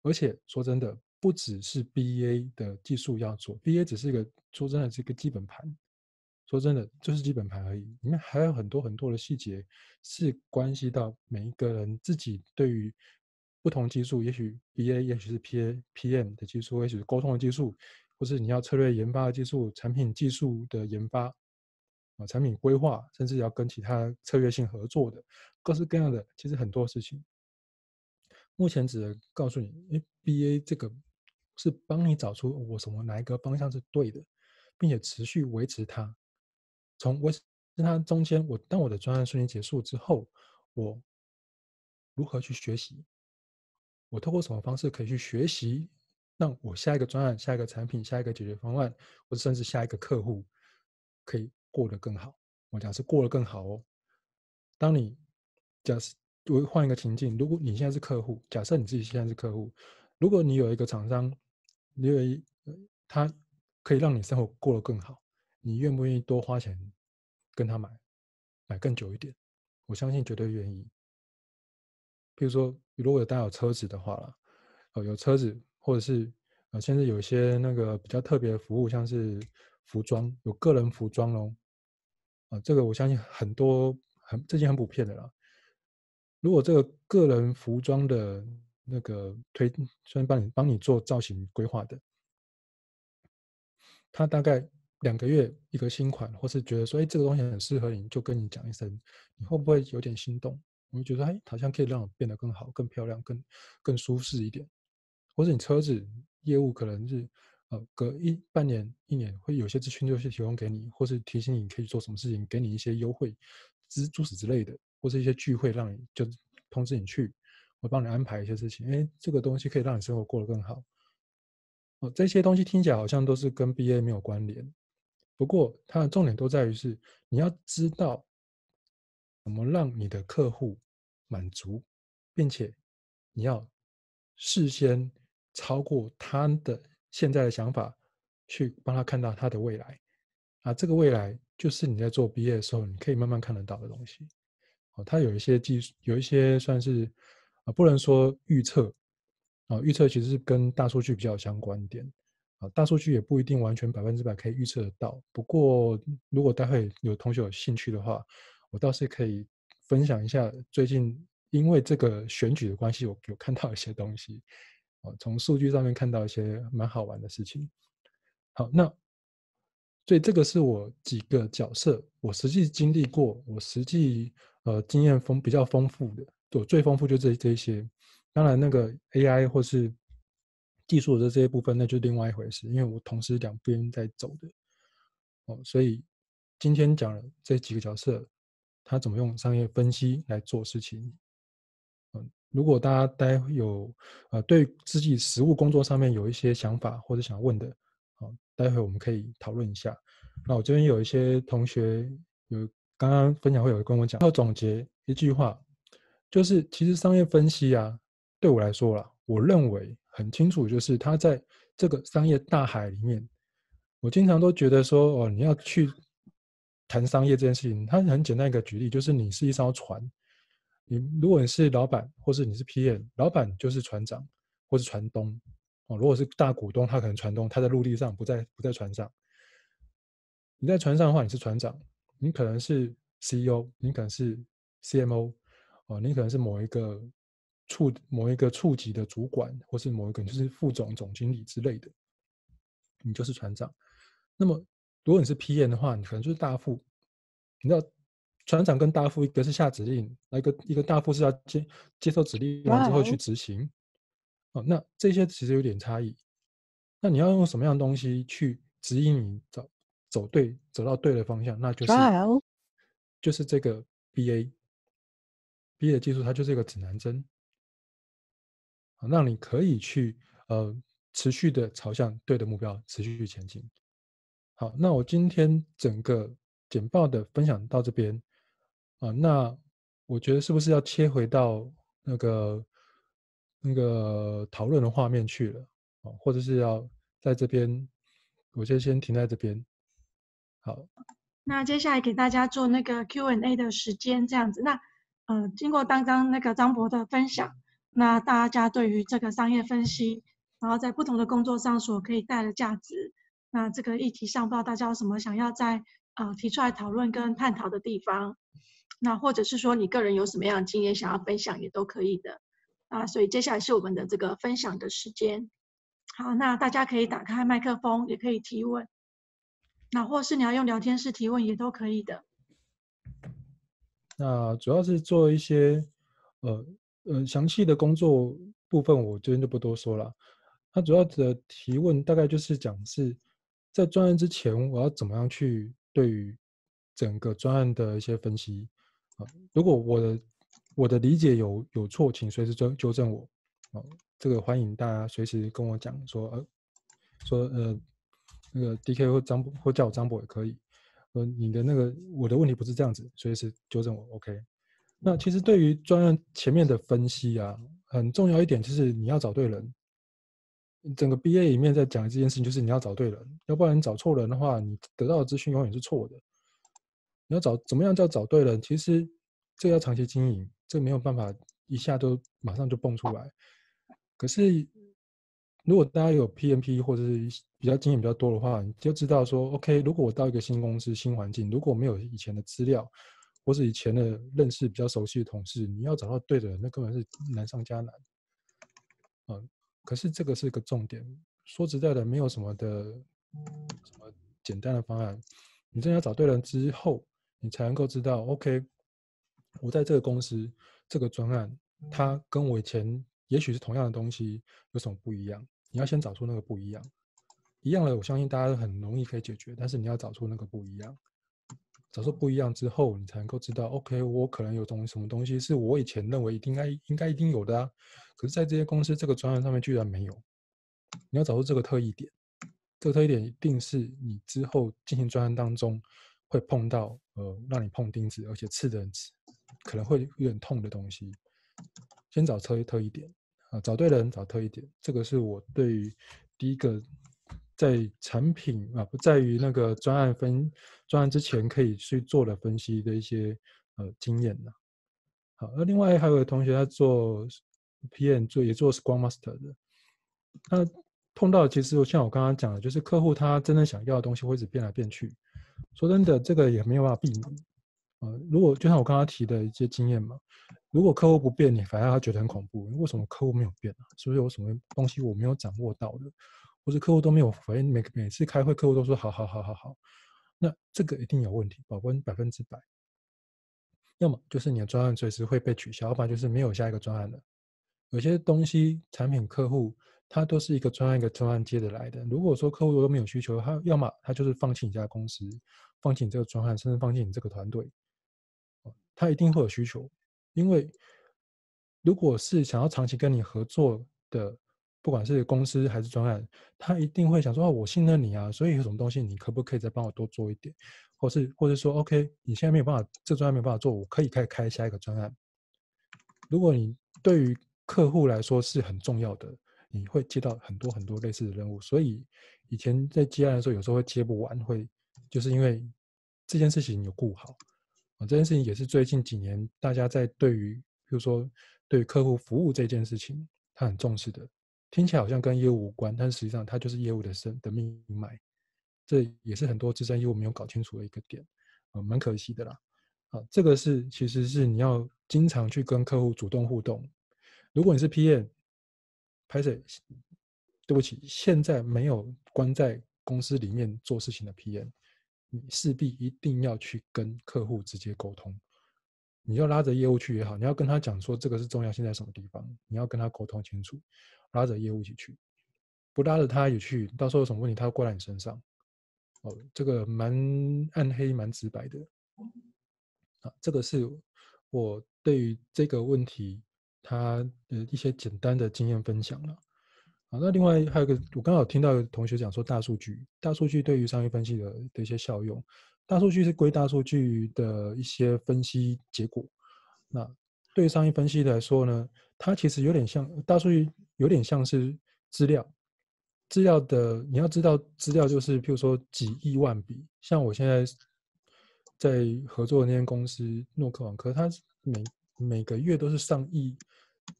而且说真的，不只是 BA 的技术要做，BA 只是一个说真的是一个基本盘。说真的，就是基本盘而已。里面还有很多很多的细节，是关系到每一个人自己对于不同技术，也许 BA，也许是 PA、PM 的技术，也许是沟通的技术，或是你要策略研发的技术、产品技术的研发啊、产品规划，甚至要跟其他策略性合作的各式各样的，其实很多事情。目前只能告诉你，因为 BA 这个是帮你找出我什么哪一个方向是对的，并且持续维持它。从我跟他中间，我当我的专案顺利结束之后，我如何去学习？我透过什么方式可以去学习，让我下一个专案、下一个产品、下一个解决方案，或者甚至下一个客户可以过得更好？我讲是过得更好哦。当你假设我换一个情境，如果你现在是客户，假设你自己现在是客户，如果你有一个厂商，你有一他可以让你生活过得更好。你愿不愿意多花钱跟他买，买更久一点？我相信绝对愿意。比如说，如果有大家有车子的话啦，哦，有车子，或者是呃，现在有些那个比较特别的服务，像是服装，有个人服装哦，啊，这个我相信很多很最近很普遍的啦。如果这个个人服装的那个推，虽然帮你帮你做造型规划的，他大概。两个月一个新款，或是觉得说，哎，这个东西很适合你，就跟你讲一声，你会不会有点心动？你会觉得，哎，好像可以让我变得更好、更漂亮、更更舒适一点。或者你车子业务可能是，呃，隔一半年、一年会有些资讯就会提供给你，或是提醒你可以做什么事情，给你一些优惠、之诸此之类的，或是一些聚会，让你就通知你去，我帮你安排一些事情。哎，这个东西可以让你生活过得更好。哦，这些东西听起来好像都是跟 BA 没有关联。不过，它的重点都在于是你要知道怎么让你的客户满足，并且你要事先超过他的现在的想法，去帮他看到他的未来。啊，这个未来就是你在做 BA 的时候，你可以慢慢看得到的东西。哦，它有一些技术，有一些算是啊，不能说预测啊，预测其实是跟大数据比较相关点啊，大数据也不一定完全百分之百可以预测得到。不过，如果待会有同学有兴趣的话，我倒是可以分享一下最近因为这个选举的关系，我有看到一些东西啊，从数据上面看到一些蛮好玩的事情。好，那所以这个是我几个角色，我实际经历过，我实际。呃，经验丰比较丰富的，我最丰富就这这一些。当然，那个 AI 或是技术的这些部分，那就另外一回事。因为我同时两边在走的，哦，所以今天讲了这几个角色，他怎么用商业分析来做事情。嗯，如果大家待会有呃对自己实务工作上面有一些想法或者想问的，好，待会我们可以讨论一下。那我这边有一些同学有。刚刚分享会有跟我讲，要总结一句话，就是其实商业分析啊，对我来说啦，我认为很清楚，就是它在这个商业大海里面，我经常都觉得说，哦，你要去谈商业这件事情，它很简单一个举例，就是你是一艘船，你如果你是老板，或是你是 PM，老板就是船长或是船东，哦，如果是大股东，他可能船东，他在陆地上不在不在船上，你在船上的话，你是船长。你可能是 CEO，你可能是 CMO，哦，你可能是某一个处某一个处级的主管，或是某一个就是副总、总经理之类的，你就是船长。那么，如果你是 PM 的话，你可能就是大副。你知道，船长跟大副一个是下指令，那一个一个大副是要接接受指令完之后去执行。哦，那这些其实有点差异。那你要用什么样的东西去指引你走？走对，走到对的方向，那就是就是这个 BA，BA 的技术，它就是一个指南针，啊，让你可以去呃持续的朝向对的目标持续去前进。好，那我今天整个简报的分享到这边啊，那我觉得是不是要切回到那个那个讨论的画面去了啊？或者是要在这边，我就先停在这边。好，那接下来给大家做那个 Q&A 的时间，这样子。那呃，经过刚刚那个张博的分享，那大家对于这个商业分析，然后在不同的工作上所可以带的价值，那这个议题上，不知道大家有什么想要在呃提出来讨论跟探讨的地方，那或者是说你个人有什么样的经验想要分享，也都可以的。啊，所以接下来是我们的这个分享的时间。好，那大家可以打开麦克风，也可以提问。那或是你要用聊天室提问也都可以的。那主要是做一些呃呃详细的工作部分，我这边就不多说了。它主要的提问大概就是讲是在专案之前，我要怎么样去对于整个专案的一些分析啊。如果我的我的理解有有错，请随时纠纠正我啊。这个欢迎大家随时跟我讲说呃说呃。那个 DK 或张或叫我张博也可以。呃，你的那个我的问题不是这样子，随时纠正我。OK。那其实对于专案前面的分析啊，很重要一点就是你要找对人。整个 BA 里面在讲的这件事情就是你要找对人，要不然你找错人的话，你得到的资讯永远是错的。你要找怎么样叫找对人？其实这要长期经营，这没有办法一下都马上就蹦出来。可是。如果大家有 PMP 或者是比较经验比较多的话，你就知道说，OK，如果我到一个新公司、新环境，如果没有以前的资料，或是以前的认识比较熟悉的同事，你要找到对的人，那根本是难上加难。嗯，可是这个是个重点。说实在的，没有什么的什么简单的方案。你真的要找对人之后，你才能够知道，OK，我在这个公司这个专案，它跟我以前也许是同样的东西，有什么不一样？你要先找出那个不一样，一样的，我相信大家都很容易可以解决。但是你要找出那个不一样，找出不一样之后，你才能够知道，OK，我可能有东什么东西是我以前认为应该应该一定有的啊，可是在这些公司这个专案上面居然没有。你要找出这个特异点，这个特异点一定是你之后进行专案当中会碰到，呃，让你碰钉子，而且刺的可能会有点痛的东西。先找特特异点。啊，找对人，找特异点，这个是我对于第一个在产品啊，不在于那个专案分专案之前可以去做的分析的一些呃经验呢。好，那另外还有个同学他做 PM 做也做 Scrum Master 的，那碰到其实像我刚刚讲的，就是客户他真正想要的东西会一直变来变去。说真的，这个也没有办法避免。呃，如果就像我刚刚提的一些经验嘛，如果客户不变，你反而他觉得很恐怖。为什么客户没有变啊？是不是有什么东西我没有掌握到的？或是客户都没有反应？每每次开会，客户都说好好好好好，那这个一定有问题，保证百分之百。要么就是你的专案随时会被取消，要不然就是没有下一个专案了。有些东西产品客户他都是一个专案一个专案接着来的。如果说客户都没有需求，他要么他就是放弃你家公司，放弃你这个专案，甚至放弃你这个团队。他一定会有需求，因为如果是想要长期跟你合作的，不管是公司还是专案，他一定会想说：“哦，我信任你啊，所以有什么东西你可不可以再帮我多做一点？或是或者说，OK，你现在没有办法，这专案没有办法做，我可以开开下一个专案。”如果你对于客户来说是很重要的，你会接到很多很多类似的任务，所以以前在接案的时候，有时候会接不完，会就是因为这件事情有顾好啊。这件事情也是最近几年大家在对于，比如说对客户服务这件事情，他很重视的。听起来好像跟业务无关，但是实际上它就是业务的生的命脉。这也是很多资深业务没有搞清楚的一个点，啊，蛮可惜的啦。啊，这个是其实是你要经常去跟客户主动互动。如果你是 PM，拍谢，对不起，现在没有关在公司里面做事情的 PM。你势必一定要去跟客户直接沟通，你要拉着业务去也好，你要跟他讲说这个是重要性在什么地方，你要跟他沟通清楚，拉着业务一起去，不拉着他也去，到时候有什么问题他会怪在你身上。哦，这个蛮暗黑、蛮直白的。啊，这个是我对于这个问题他的一些简单的经验分享了。好，那另外还有一个，我刚好听到有同学讲说大数据，大数据对于商业分析的的一些效用，大数据是归大数据的一些分析结果。那对商业分析来说呢，它其实有点像大数据，有点像是资料，资料的你要知道资料就是譬如说几亿万笔，像我现在在合作的那间公司诺克网科，它每每个月都是上亿，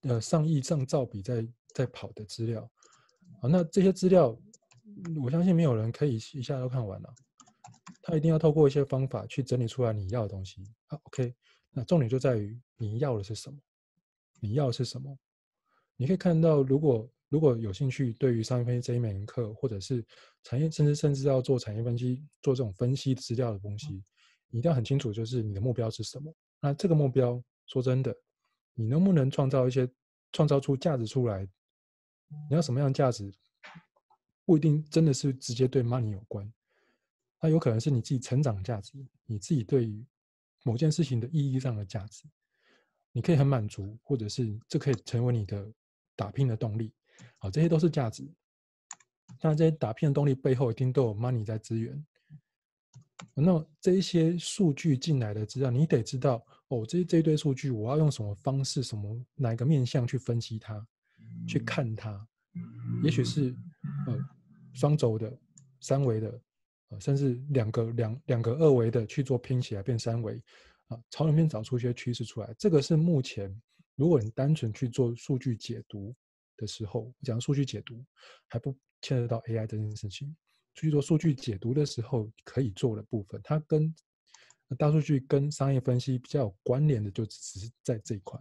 呃上亿上兆笔在在跑的资料。好，那这些资料，我相信没有人可以一下都看完了。他一定要透过一些方法去整理出来你要的东西。好，OK，那重点就在于你要的是什么？你要的是什么？你可以看到，如果如果有兴趣，对于商业分析这一门课，或者是产业，甚至甚至要做产业分析，做这种分析资料的东西，你一定要很清楚，就是你的目标是什么。那这个目标，说真的，你能不能创造一些，创造出价值出来？你要什么样的价值，不一定真的是直接对 money 有关，它有可能是你自己成长的价值，你自己对于某件事情的意义上的价值，你可以很满足，或者是这可以成为你的打拼的动力，好，这些都是价值。当然，这些打拼的动力背后一定都有 money 在支援。那这一些数据进来的资料，你得知道哦，这这一堆数据我要用什么方式，什么哪一个面向去分析它。去看它，也许是呃双轴的、三维的，甚至两个两两个二维的去做拼起来变三维，啊，从里面找出一些趋势出来。这个是目前如果你单纯去做数据解读的时候，讲数据解读还不牵扯到 AI 这件事情，去做数据解读的时候可以做的部分，它跟大数据跟商业分析比较有关联的，就只是在这一块。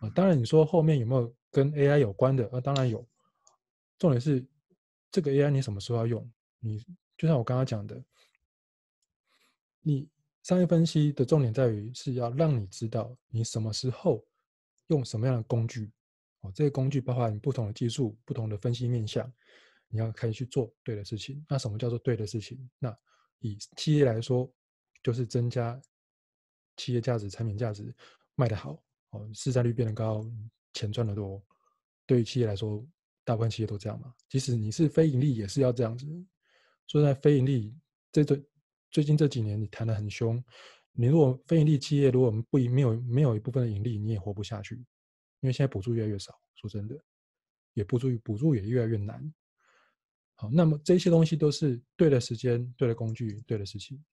啊，当然你说后面有没有跟 AI 有关的？啊，当然有。重点是这个 AI 你什么时候要用？你就像我刚刚讲的，你商业分析的重点在于是要让你知道你什么时候用什么样的工具。哦，这个工具包含你不同的技术、不同的分析面向，你要开始去做对的事情。那什么叫做对的事情？那以企业来说，就是增加企业价值、产品价值，卖得好。哦，市占率变得高，钱赚得多，对于企业来说，大部分企业都这样嘛。即使你是非盈利，也是要这样子。所以在非盈利，这对最近这几年你谈得很凶。你如果非盈利企业，如果我们不没有没有一部分的盈利，你也活不下去。因为现在补助越来越少，说真的，也补助补助也越来越难。好，那么这些东西都是对的时间、对的工具、对的事情。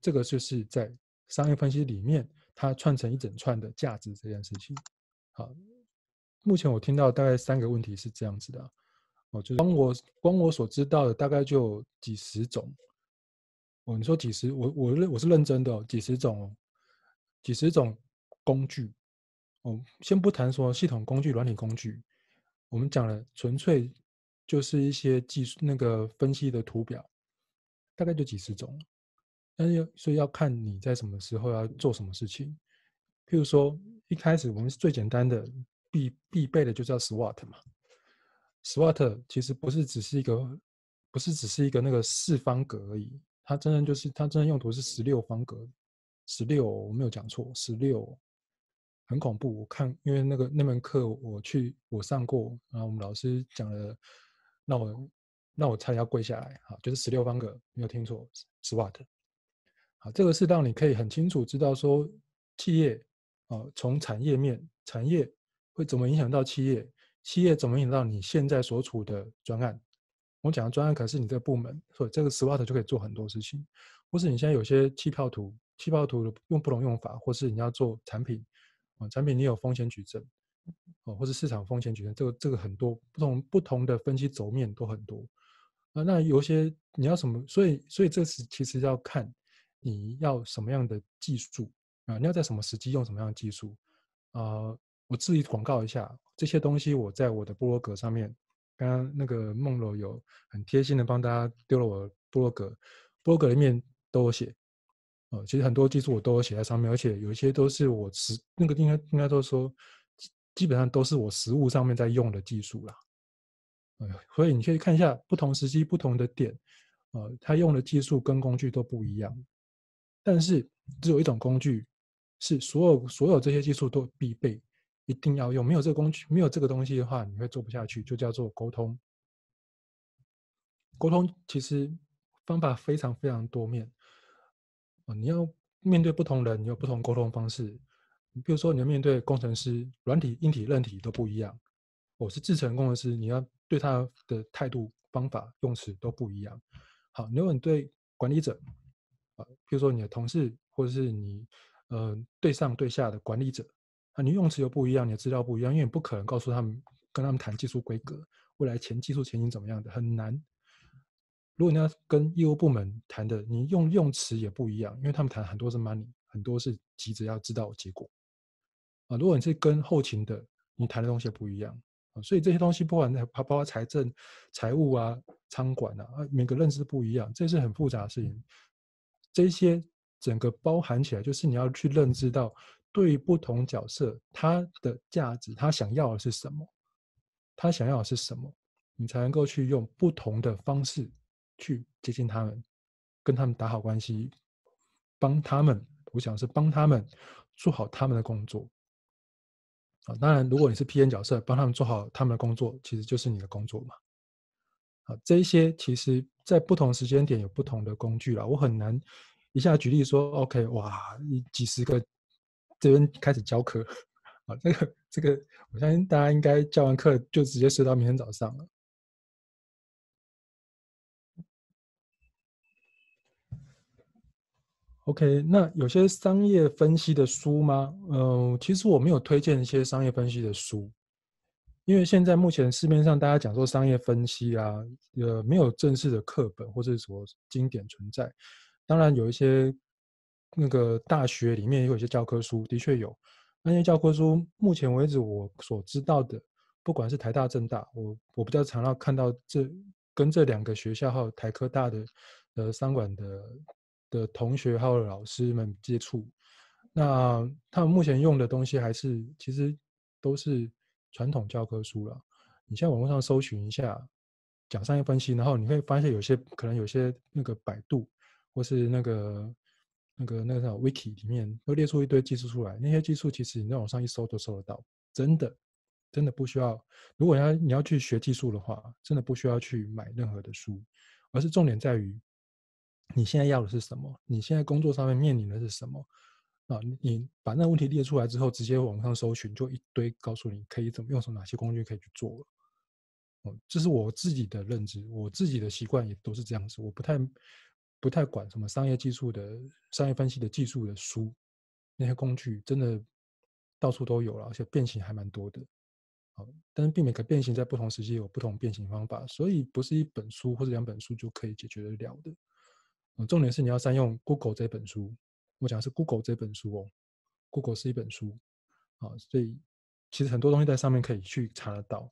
这个就是在商业分析里面。它串成一整串的价值这件事情。好，目前我听到大概三个问题是这样子的，哦，就是光我光我所知道的大概就几十种。哦，你说几十，我我认我是认真的哦，几十种，哦几十种工具。哦，先不谈说系统工具、软体工具，我们讲了纯粹就是一些技术那个分析的图表，大概就几十种。但是所以要看你在什么时候要做什么事情。譬如说，一开始我们是最简单的必必备的就叫 SWOT 嘛。SWOT 其实不是只是一个，不是只是一个那个四方格而已，它真正就是它真正用途是十六方格，十六我没有讲错，十六很恐怖。我看因为那个那门课我去我上过，然后我们老师讲了，那我那我差点要跪下来，好，就是十六方格，没有听错，SWOT。好，这个是让你可以很清楚知道说企业。啊，从产业面，产业会怎么影响到企业？企业怎么引到你现在所处的专案？我讲的专案可是你这个部门，所以这个 SWOT 就可以做很多事情。或是你现在有些气泡图，气泡图用不同用法，或是你要做产品，啊，产品你有风险矩阵，哦，或是市场风险矩阵，这个这个很多不同不同的分析轴面都很多。啊，那有些你要什么？所以所以这是其实要看你要什么样的技术。啊，你要在什么时机用什么样的技术？啊、我自己广告一下这些东西，我在我的部落格上面，刚刚那个梦柔有很贴心的帮大家丢了我的部落格，部落格里面都有写。呃，其实很多技术我都有写在上面，而且有一些都是我实那个应该应该都说，基本上都是我实物上面在用的技术啦。呃，所以你可以看一下不同时期、不同的点，呃，他用的技术跟工具都不一样，但是只有一种工具。是所有所有这些技术都必备，一定要用。没有这个工具，没有这个东西的话，你会做不下去。就叫做沟通。沟通其实方法非常非常多面。你要面对不同人，你有不同沟通方式。比如说，你要面对工程师，软体、硬体、韧体都不一样。我是制程工程师，你要对他的态度、方法、用词都不一样。好，如果你对管理者，啊，比如说你的同事，或者是你。呃，对上对下的管理者，你用词又不一样，你的资料不一样，因为你不可能告诉他们，跟他们谈技术规格，未来前技术前景怎么样的，很难。如果你要跟业务部门谈的，你用用词也不一样，因为他们谈很多是 money，很多是急着要知道结果。啊，如果你是跟后勤的，你谈的东西也不一样。啊，所以这些东西不管包括财政、财务啊、仓管啊，啊，每个认知不一样，这是很复杂的事情。这些。整个包含起来，就是你要去认知到，对于不同角色，他的价值，他想要的是什么，他想要的是什么，你才能够去用不同的方式去接近他们，跟他们打好关系，帮他们，我想是帮他们做好他们的工作。啊，当然，如果你是 P N 角色，帮他们做好他们的工作，其实就是你的工作嘛。啊，这一些其实在不同时间点有不同的工具啦，我很难。一下举例说，OK，哇，几十个这边开始教课，啊，这个这个，我相信大家应该教完课就直接睡到明天早上了。OK，那有些商业分析的书吗？嗯、其实我没有推荐一些商业分析的书，因为现在目前市面上大家讲说商业分析啊，呃，没有正式的课本或者什么经典存在。当然有一些那个大学里面也有一些教科书，的确有那些教科书。目前为止我所知道的，不管是台大、政大，我我比较常要看到这跟这两个学校还有台科大的呃商管的的同学还有老师们接触，那他们目前用的东西还是其实都是传统教科书了。你现在网络上搜寻一下讲商业分析，然后你会发现有些可能有些那个百度。或是那个、那个、那个什么 Wiki 里面会列出一堆技术出来，那些技术其实你在网上一搜都搜得到，真的，真的不需要。如果要你要去学技术的话，真的不需要去买任何的书，而是重点在于你现在要的是什么，你现在工作上面面临的是什么啊？你把那个问题列出来之后，直接网上搜寻，就一堆告诉你可以怎么用什哪些工具可以去做了。哦，这是我自己的认知，我自己的习惯也都是这样子，我不太。不太管什么商业技术的商业分析的技术的书，那些工具真的到处都有了，而且变形还蛮多的。但是避免可变形，在不同时期有不同变形方法，所以不是一本书或者两本书就可以解决得了的。嗯，重点是你要善用 Google 这本书，我讲的是 Google 这本书哦，Google 是一本书啊，所以其实很多东西在上面可以去查得到。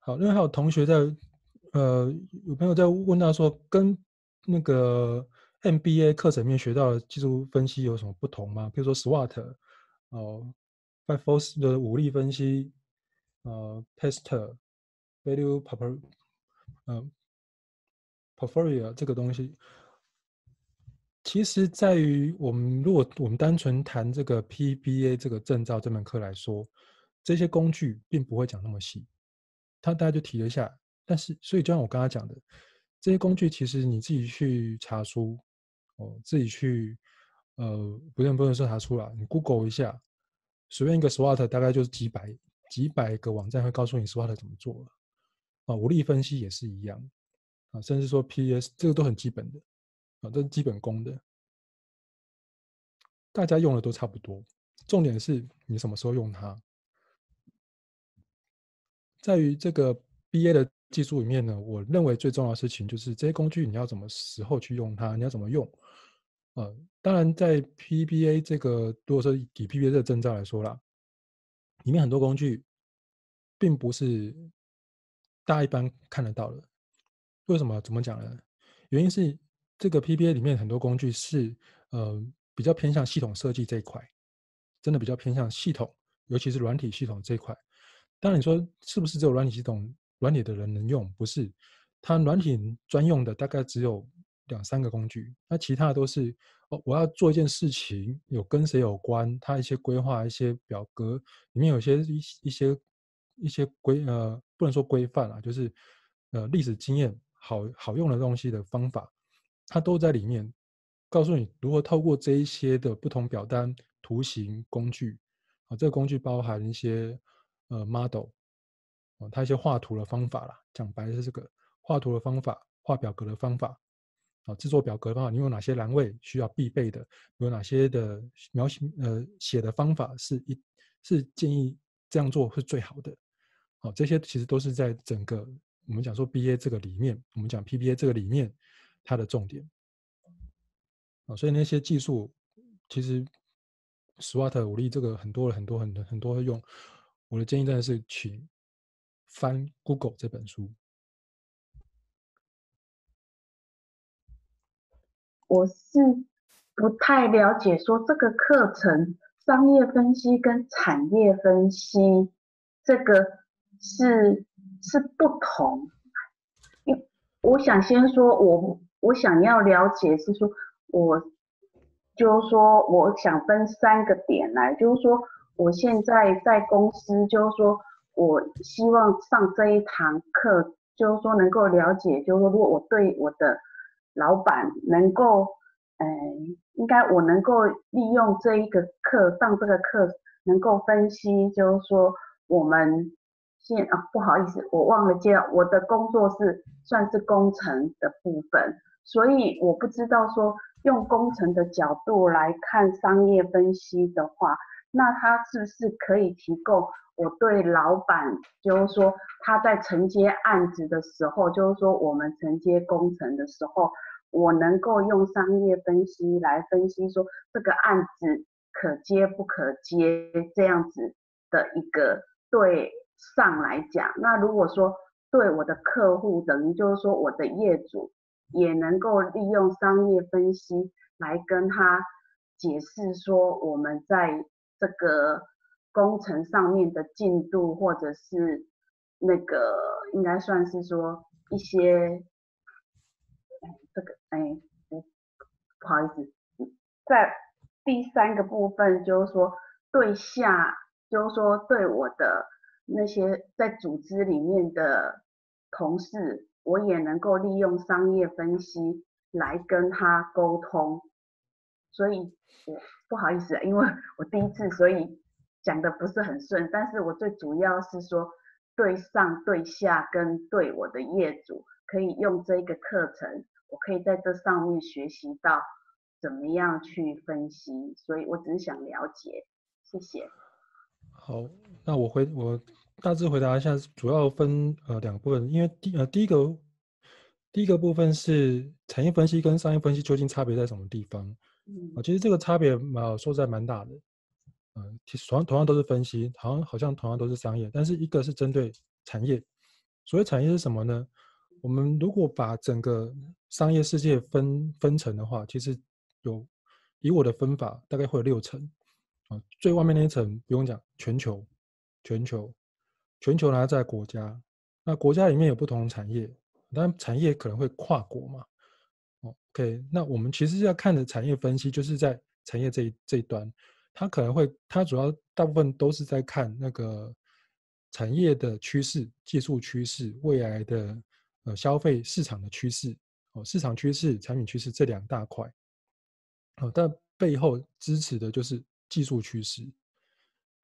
好，另外还有同学在，呃，有朋友在问到说，跟那个 MBA 课程里面学到的技术分析有什么不同吗？比如说 SWOT 哦。呃 Five Force 的五力分析，呃，PEST Value Proper，呃，Portfolio 这个东西，其实在于我们如果我们单纯谈这个 PBA 这个证照这门课来说，这些工具并不会讲那么细，他大家就提了一下，但是所以就像我刚刚讲的，这些工具其实你自己去查书，哦，自己去，呃，不用不用说查书了，你 Google 一下。随便一个 SWOT 大概就是几百几百个网站会告诉你 SWOT 怎么做了啊，五力分析也是一样啊，甚至说 PS，这个都很基本的啊，都是基本功的，大家用的都差不多。重点是你什么时候用它，在于这个 BA 的技术里面呢，我认为最重要的事情就是这些工具你要怎么时候去用它，你要怎么用。呃，当然，在 PBA 这个，如果说以 PBA 这个证照来说啦，里面很多工具，并不是大家一般看得到的。为什么？怎么讲呢？原因是这个 PBA 里面很多工具是，呃，比较偏向系统设计这一块，真的比较偏向系统，尤其是软体系统这一块。当然，你说是不是只有软体系统、软体的人能用？不是，它软体专用的大概只有。两三个工具，那其他的都是哦，我要做一件事情，有跟谁有关，它一些规划、一些表格里面有些一一些一些规呃，不能说规范啊，就是呃历史经验好好用的东西的方法，它都在里面，告诉你如何透过这一些的不同表单、图形工具啊，这个工具包含一些呃 model 啊，它一些画图的方法啦，讲白的是这个画图的方法、画表格的方法。啊，制作表格的话，你有哪些栏位需要必备的？有哪些的描写呃写的方法是一是建议这样做是最好的？好，这些其实都是在整个我们讲说 BA 这个里面，我们讲 PBA 这个里面它的重点。啊，所以那些技术其实 SWOT 武力这个很多很多很多很多用。我的建议真的是请翻 Google 这本书。我是不太了解，说这个课程商业分析跟产业分析这个是是不同。我想先说，我我想要了解是说，我就是说，我想分三个点来，就是说，我现在在公司，就是说我希望上这一堂课，就是说能够了解，就是说如果我对我的老板能够，嗯、呃，应该我能够利用这一个课上这个课，能够分析，就是说我们现啊不好意思，我忘了介绍，我的工作是算是工程的部分，所以我不知道说用工程的角度来看商业分析的话，那他是不是可以提供我对老板，就是说他在承接案子的时候，就是说我们承接工程的时候，我能够用商业分析来分析说这个案子可接不可接这样子的一个对上来讲，那如果说对我的客户，等于就是说我的业主也能够利用商业分析来跟他解释说我们在。这个工程上面的进度，或者是那个应该算是说一些，这个哎，不好意思，在第三个部分就是说对下，就是说对我的那些在组织里面的同事，我也能够利用商业分析来跟他沟通。所以，我不好意思，因为我第一次，所以讲的不是很顺。但是我最主要是说，对上、对下跟对我的业主，可以用这个课程，我可以在这上面学习到怎么样去分析，所以我只是想了解，谢谢。好，那我回我大致回答一下，主要分呃两部分，因为第呃第一个第一个部分是产业分析跟商业分析究竟差别在什么地方？嗯，啊，其实这个差别嘛，说实在蛮大的，嗯、呃，同样同样都是分析，好像好像同样都是商业，但是一个是针对产业，所谓产业是什么呢？我们如果把整个商业世界分分成的话，其实有以我的分法，大概会有六层。啊，最外面那一层不用讲，全球，全球，全球呢在国家，那国家里面有不同的产业，但产业可能会跨国嘛。OK，那我们其实要看的产业分析，就是在产业这一这一端，他可能会，他主要大部分都是在看那个产业的趋势、技术趋势、未来的呃消费市场的趋势，哦，市场趋势、产品趋势这两大块，哦，但背后支持的就是。技术趋势，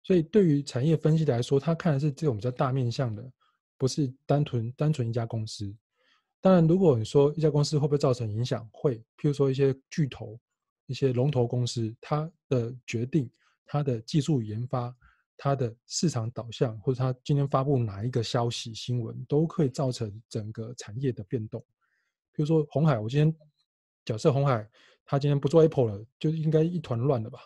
所以对于产业分析来说，他看的是这种比较大面向的，不是单纯单纯一家公司。当然，如果你说一家公司会不会造成影响，会。譬如说一些巨头、一些龙头公司，它的决定、它的技术研发、它的市场导向，或者它今天发布哪一个消息新闻，都可以造成整个产业的变动。比如说红海，我今天假设红海，他今天不做 Apple 了，就应该一团乱了吧？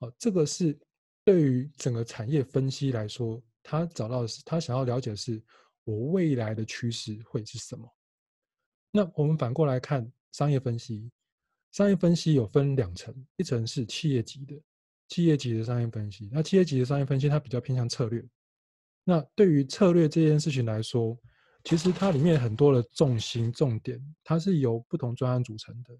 哦，这个是对于整个产业分析来说，他找到的是他想要了解的是我未来的趋势会是什么。那我们反过来看商业分析，商业分析有分两层，一层是企业级的，企业级的商业分析。那企业级的商业分析，它比较偏向策略。那对于策略这件事情来说，其实它里面很多的重心重点，它是由不同专案组成的。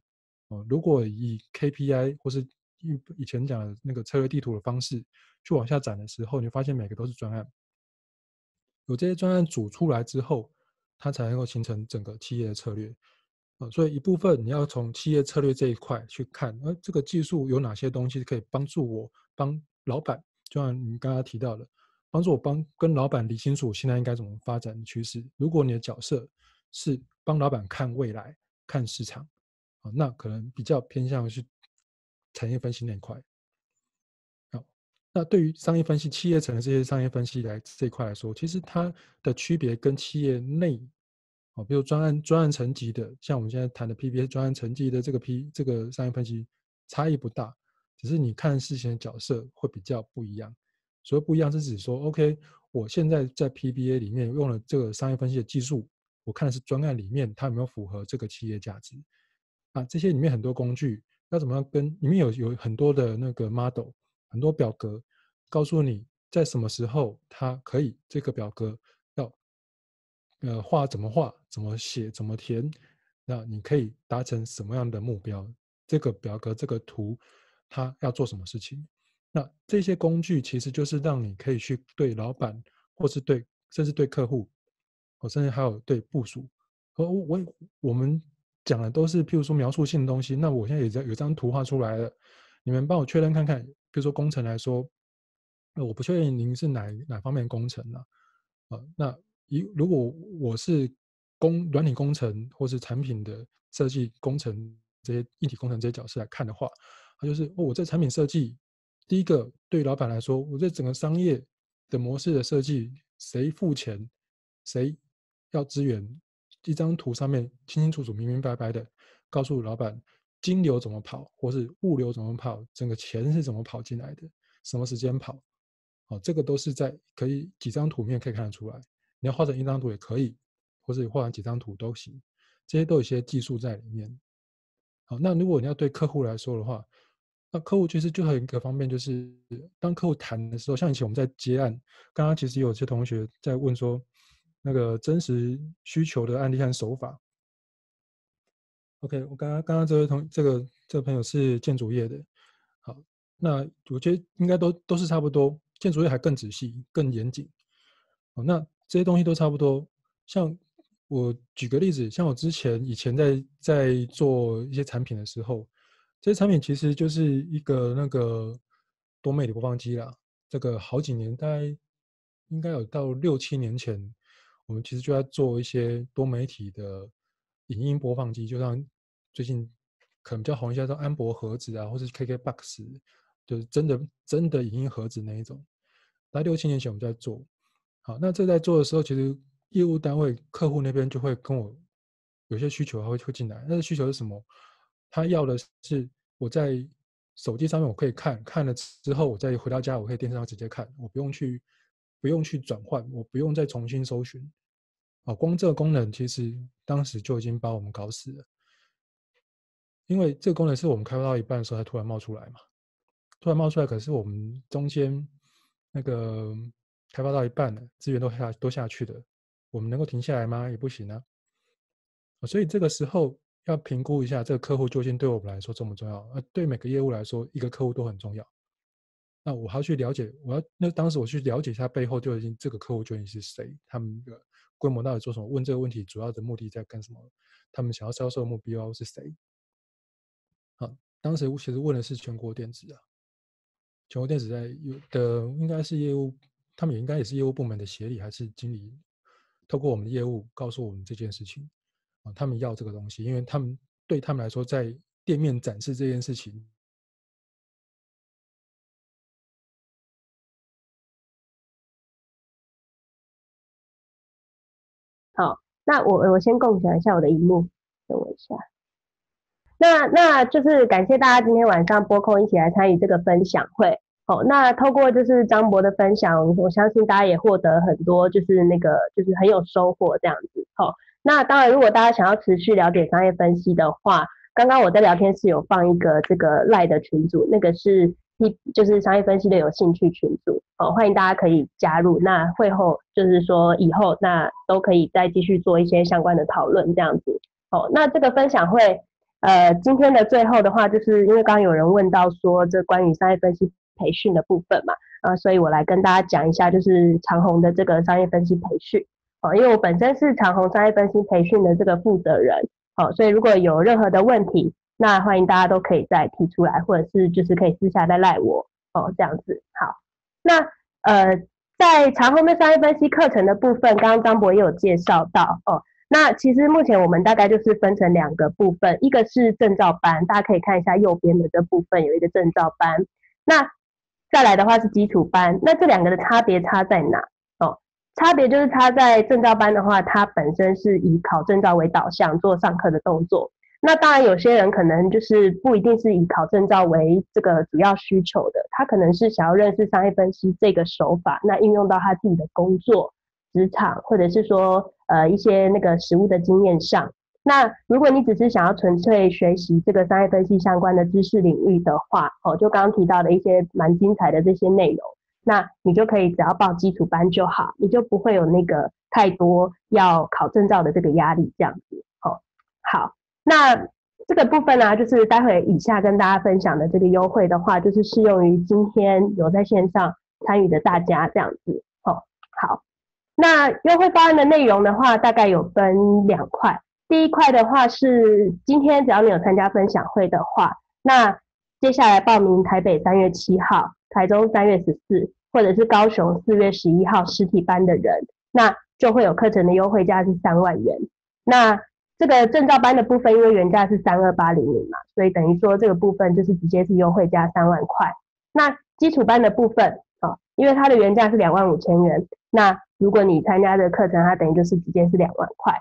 哦，如果以 KPI 或是以以前讲的那个策略地图的方式去往下展的时候，你发现每个都是专案，有这些专案组出来之后，它才能够形成整个企业的策略。呃，所以一部分你要从企业策略这一块去看，呃，这个技术有哪些东西可以帮助我帮老板，就像你刚刚提到的，帮助我帮跟老板理清楚现在应该怎么发展的趋势。如果你的角色是帮老板看未来、看市场，啊，那可能比较偏向是。产业分析那一块，好，那对于商业分析、企业层的这些商业分析来这一块来说，其实它的区别跟企业内，哦，比如专案专案层级的，像我们现在谈的 PBA 专案层级的这个 P 这个商业分析差异不大，只是你看事情的角色会比较不一样。所谓不一样是指说，OK，我现在在 PBA 里面用了这个商业分析的技术，我看的是专案里面它有没有符合这个企业价值啊？这些里面很多工具。要怎么样跟里面有有很多的那个 model，很多表格，告诉你在什么时候它可以这个表格呃画怎么画，怎么写，怎么填，那你可以达成什么样的目标？这个表格这个图它要做什么事情？那这些工具其实就是让你可以去对老板，或是对甚至对客户，或甚至还有对部署和我我们。讲的都是，譬如说描述性的东西。那我现在有张有张图画出来了，你们帮我确认看看。比如说工程来说，那我不确定您是哪哪方面工程呢？啊，那一如果我是工软体工程或是产品的设计工程这些硬体工程这些角色来看的话，它就是哦，我这产品设计，第一个对老板来说，我这整个商业的模式的设计，谁付钱，谁要资源。一张图上面清清楚楚、明明白白的告诉老板，金流怎么跑，或是物流怎么跑，整个钱是怎么跑进来的，什么时间跑，哦，这个都是在可以几张图面可以看得出来。你要画成一张图也可以，或者画成几张图都行，这些都有一些技术在里面。好，那如果你要对客户来说的话，那客户其实就还有一个方面，就是当客户谈的时候，像以前我们在接案，刚刚其实有些同学在问说。那个真实需求的案例和手法。OK，我刚刚刚刚这位同这个这个朋友是建筑业的，好，那我觉得应该都都是差不多，建筑业还更仔细、更严谨。哦，那这些东西都差不多。像我举个例子，像我之前以前在在做一些产品的时候，这些产品其实就是一个那个多媒体播放机啦。这个好几年，大概应该有到六七年前。我们其实就在做一些多媒体的影音播放机，就像最近可能比较红一些，像安博盒子啊，或是 KKBOX，就是真的真的影音盒子那一种。在六七年前我们在做，好，那这在做的时候，其实业务单位、客户那边就会跟我有些需求，还会会进来。那个需求是什么？他要的是我在手机上面我可以看，看了之后我再回到家，我可以电视上直接看，我不用去不用去转换，我不用再重新搜寻。啊，光这个功能其实当时就已经把我们搞死了，因为这个功能是我们开发到一半的时候才突然冒出来嘛，突然冒出来，可是我们中间。那个开发到一半了，资源都下都下去了，我们能够停下来吗？也不行啊。所以这个时候要评估一下这个客户究竟对我们来说重不重要？呃，对每个业务来说，一个客户都很重要。那我还要去了解，我要那当时我去了解一下背后究竟这个客户究竟是谁，他们的规模到底做什么？问这个问题主要的目的在干什么？他们想要销售的目标是谁？好，当时我其实问的是全国电子啊。全国电子在有的应该是业务，他们也应该也是业务部门的协理还是经理，透过我们的业务告诉我们这件事情啊，他们要这个东西，因为他们对他们来说，在店面展示这件事情。好，那我我先共享一下我的荧幕，等我一下。那那就是感谢大家今天晚上拨空一起来参与这个分享会。哦，那透过就是张博的分享，我相信大家也获得很多，就是那个就是很有收获这样子。好，那当然如果大家想要持续了解商业分析的话，刚刚我在聊天室有放一个这个赖的群组，那个是一就是商业分析的有兴趣群组。好，欢迎大家可以加入。那会后就是说以后那都可以再继续做一些相关的讨论这样子。好，那这个分享会。呃，今天的最后的话，就是因为刚刚有人问到说这关于商业分析培训的部分嘛，呃，所以我来跟大家讲一下，就是长虹的这个商业分析培训，哦，因为我本身是长虹商业分析培训的这个负责人，哦，所以如果有任何的问题，那欢迎大家都可以再提出来，或者是就是可以私下再赖我，哦，这样子，好，那呃，在长虹的商业分析课程的部分，刚刚张博也有介绍到，哦。那其实目前我们大概就是分成两个部分，一个是证照班，大家可以看一下右边的这部分有一个证照班。那再来的话是基础班，那这两个的差别差在哪？哦，差别就是差在证照班的话，它本身是以考证照为导向做上课的动作。那当然有些人可能就是不一定是以考证照为这个主要需求的，他可能是想要认识商业分析这个手法，那应用到他自己的工作。职场或者是说呃一些那个实务的经验上，那如果你只是想要纯粹学习这个商业分析相关的知识领域的话，哦，就刚刚提到的一些蛮精彩的这些内容，那你就可以只要报基础班就好，你就不会有那个太多要考证照的这个压力这样子。哦，好，那这个部分呢，就是待会以下跟大家分享的这个优惠的话，就是适用于今天有在线上参与的大家这样子。哦，好。那优惠方案的内容的话，大概有分两块。第一块的话是今天只要你有参加分享会的话，那接下来报名台北三月七号、台中三月十四，或者是高雄四月十一号实体班的人，那就会有课程的优惠价是三万元。那这个证照班的部分，因为原价是三二八零零嘛，所以等于说这个部分就是直接是优惠价三万块。那基础班的部分啊，因为它的原价是两万五千元，那如果你参加的课程，它等于就是直接是两万块。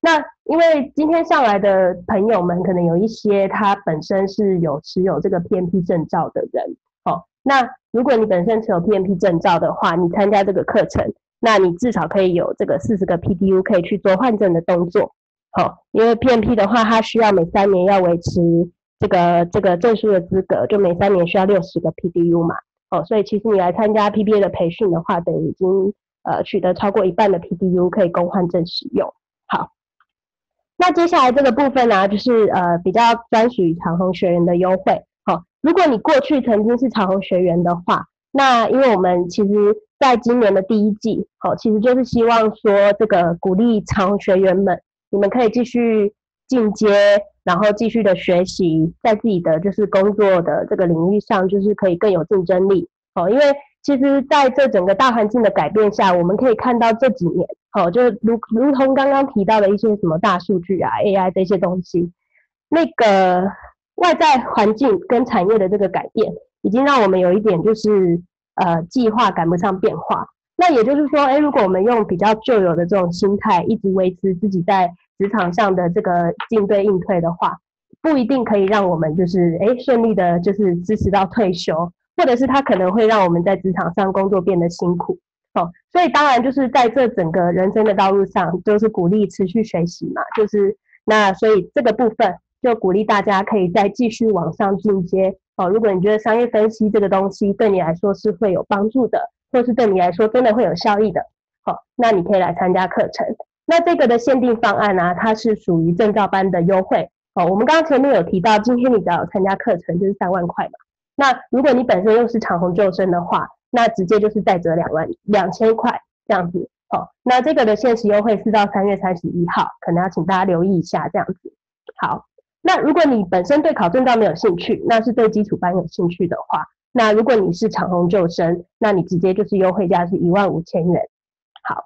那因为今天上来的朋友们，可能有一些他本身是有持有这个 PMP 证照的人，哦，那如果你本身持有 PMP 证照的话，你参加这个课程，那你至少可以有这个四十个 PDU 可以去做换证的动作，哦，因为 PMP 的话，它需要每三年要维持这个这个证书的资格，就每三年需要六十个 PDU 嘛，哦，所以其实你来参加 PBA 的培训的话，等于已经。呃，取得超过一半的 PDU 可以供换证使用。那接下来这个部分呢、就是呃比较专属于长虹学员的优惠。好，如果你过去曾经是长虹学员的话，那因为我们其实在今年的第一季，好，其实就是希望说这个鼓励长虹学员们，你们可以继续进阶，然后继续的学习，在自己的就是工作的这个领域上，就是可以更有竞争力。好，因为。其实，在这整个大环境的改变下，我们可以看到这几年，好，就如如同刚刚提到的一些什么大数据啊、AI 这些东西，那个外在环境跟产业的这个改变，已经让我们有一点就是呃计划赶不上变化。那也就是说，哎，如果我们用比较旧有的这种心态，一直维持自己在职场上的这个进对应退的话，不一定可以让我们就是哎顺利的，就是支持到退休，或者是它可能会让我们在职场上工作变得辛苦。哦，所以当然就是在这整个人生的道路上，就是鼓励持续学习嘛，就是那所以这个部分就鼓励大家可以再继续往上进阶。哦，如果你觉得商业分析这个东西对你来说是会有帮助的，或是对你来说真的会有效益的，好，那你可以来参加课程。那这个的限定方案呢，它是属于证照班的优惠。哦，我们刚刚前面有提到，今天你只要参加课程就是三万块嘛。那如果你本身又是长虹救生的话，那直接就是再折两万两千块这样子，好，那这个的限时优惠是到三月三十一号，可能要请大家留意一下这样子。好，那如果你本身对考证照没有兴趣，那是对基础班有兴趣的话，那如果你是长虹救生，那你直接就是优惠价是一万五千元。好，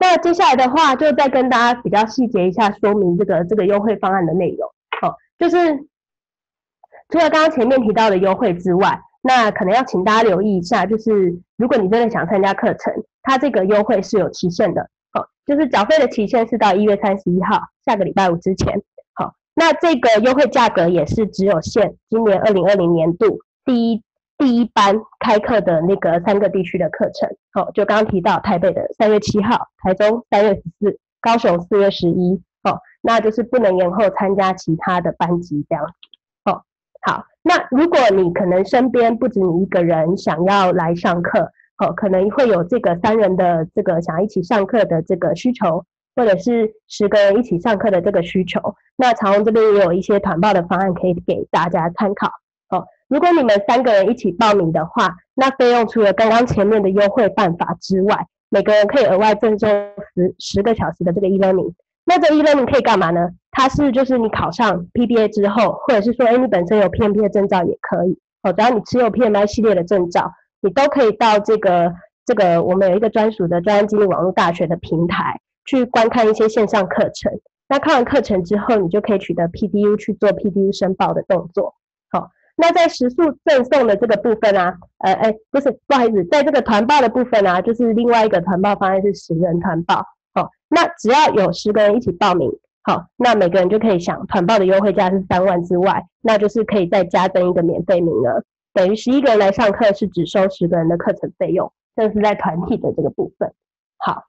那接下来的话就再跟大家比较细节一下说明这个这个优惠方案的内容。好，就是除了刚刚前面提到的优惠之外。那可能要请大家留意一下，就是如果你真的想参加课程，它这个优惠是有期限的，好，就是缴费的期限是到一月三十一号，下个礼拜五之前，好，那这个优惠价格也是只有限今年二零二零年度第一第一班开课的那个三个地区的课程，好，就刚刚提到台北的三月七号，台中三月十四，高雄四月十一，好，那就是不能延后参加其他的班级这样，好，好。那如果你可能身边不止你一个人想要来上课，好，可能会有这个三人的这个想要一起上课的这个需求，或者是十个人一起上课的这个需求，那长荣这边也有一些团报的方案可以给大家参考。哦，如果你们三个人一起报名的话，那费用除了刚刚前面的优惠办法之外，每个人可以额外赠送十十个小时的这个 e-learning。那这 e-learning 可以干嘛呢？它是就是你考上 PBA 之后，或者是说，哎，你本身有 PMP 的证照也可以。哦，只要你持有 PMI 系列的证照，你都可以到这个这个我们有一个专属的专案经理网络大学的平台去观看一些线上课程。那看完课程之后，你就可以取得 PDU 去做 PDU 申报的动作。好，那在时数赠送的这个部分啊，呃，哎，不是，不好意思，在这个团报的部分啊，就是另外一个团报方案是十人团报。那只要有十个人一起报名，好，那每个人就可以享团报的优惠价是三万之外，那就是可以再加赠一个免费名额，等于十一个人来上课是只收十个人的课程费用，这是在团体的这个部分。好，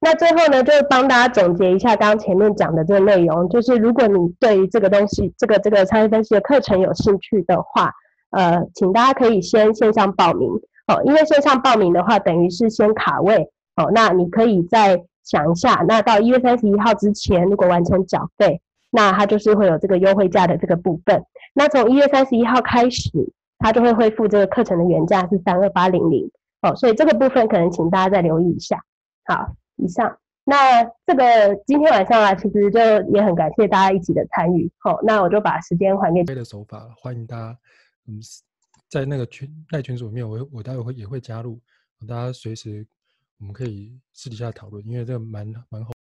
那最后呢，就是帮大家总结一下刚刚前面讲的这个内容，就是如果你对于这个东西，这个这个商业分析的课程有兴趣的话，呃，请大家可以先线上报名，哦，因为线上报名的话，等于是先卡位。哦，那你可以再想一下，那到一月三十一号之前，如果完成缴费，那它就是会有这个优惠价的这个部分。那从一月三十一号开始，它就会恢复这个课程的原价是三二八零零。哦，所以这个部分可能请大家再留意一下。好，以上。那这个今天晚上啊，其实就也很感谢大家一起的参与。好，哦，那我就把时间还给。的手法，欢迎大家，嗯，在那个群赖群组里面，我我待会会也会加入，大家随时。我们可以私底下讨论，因为这个蛮蛮好。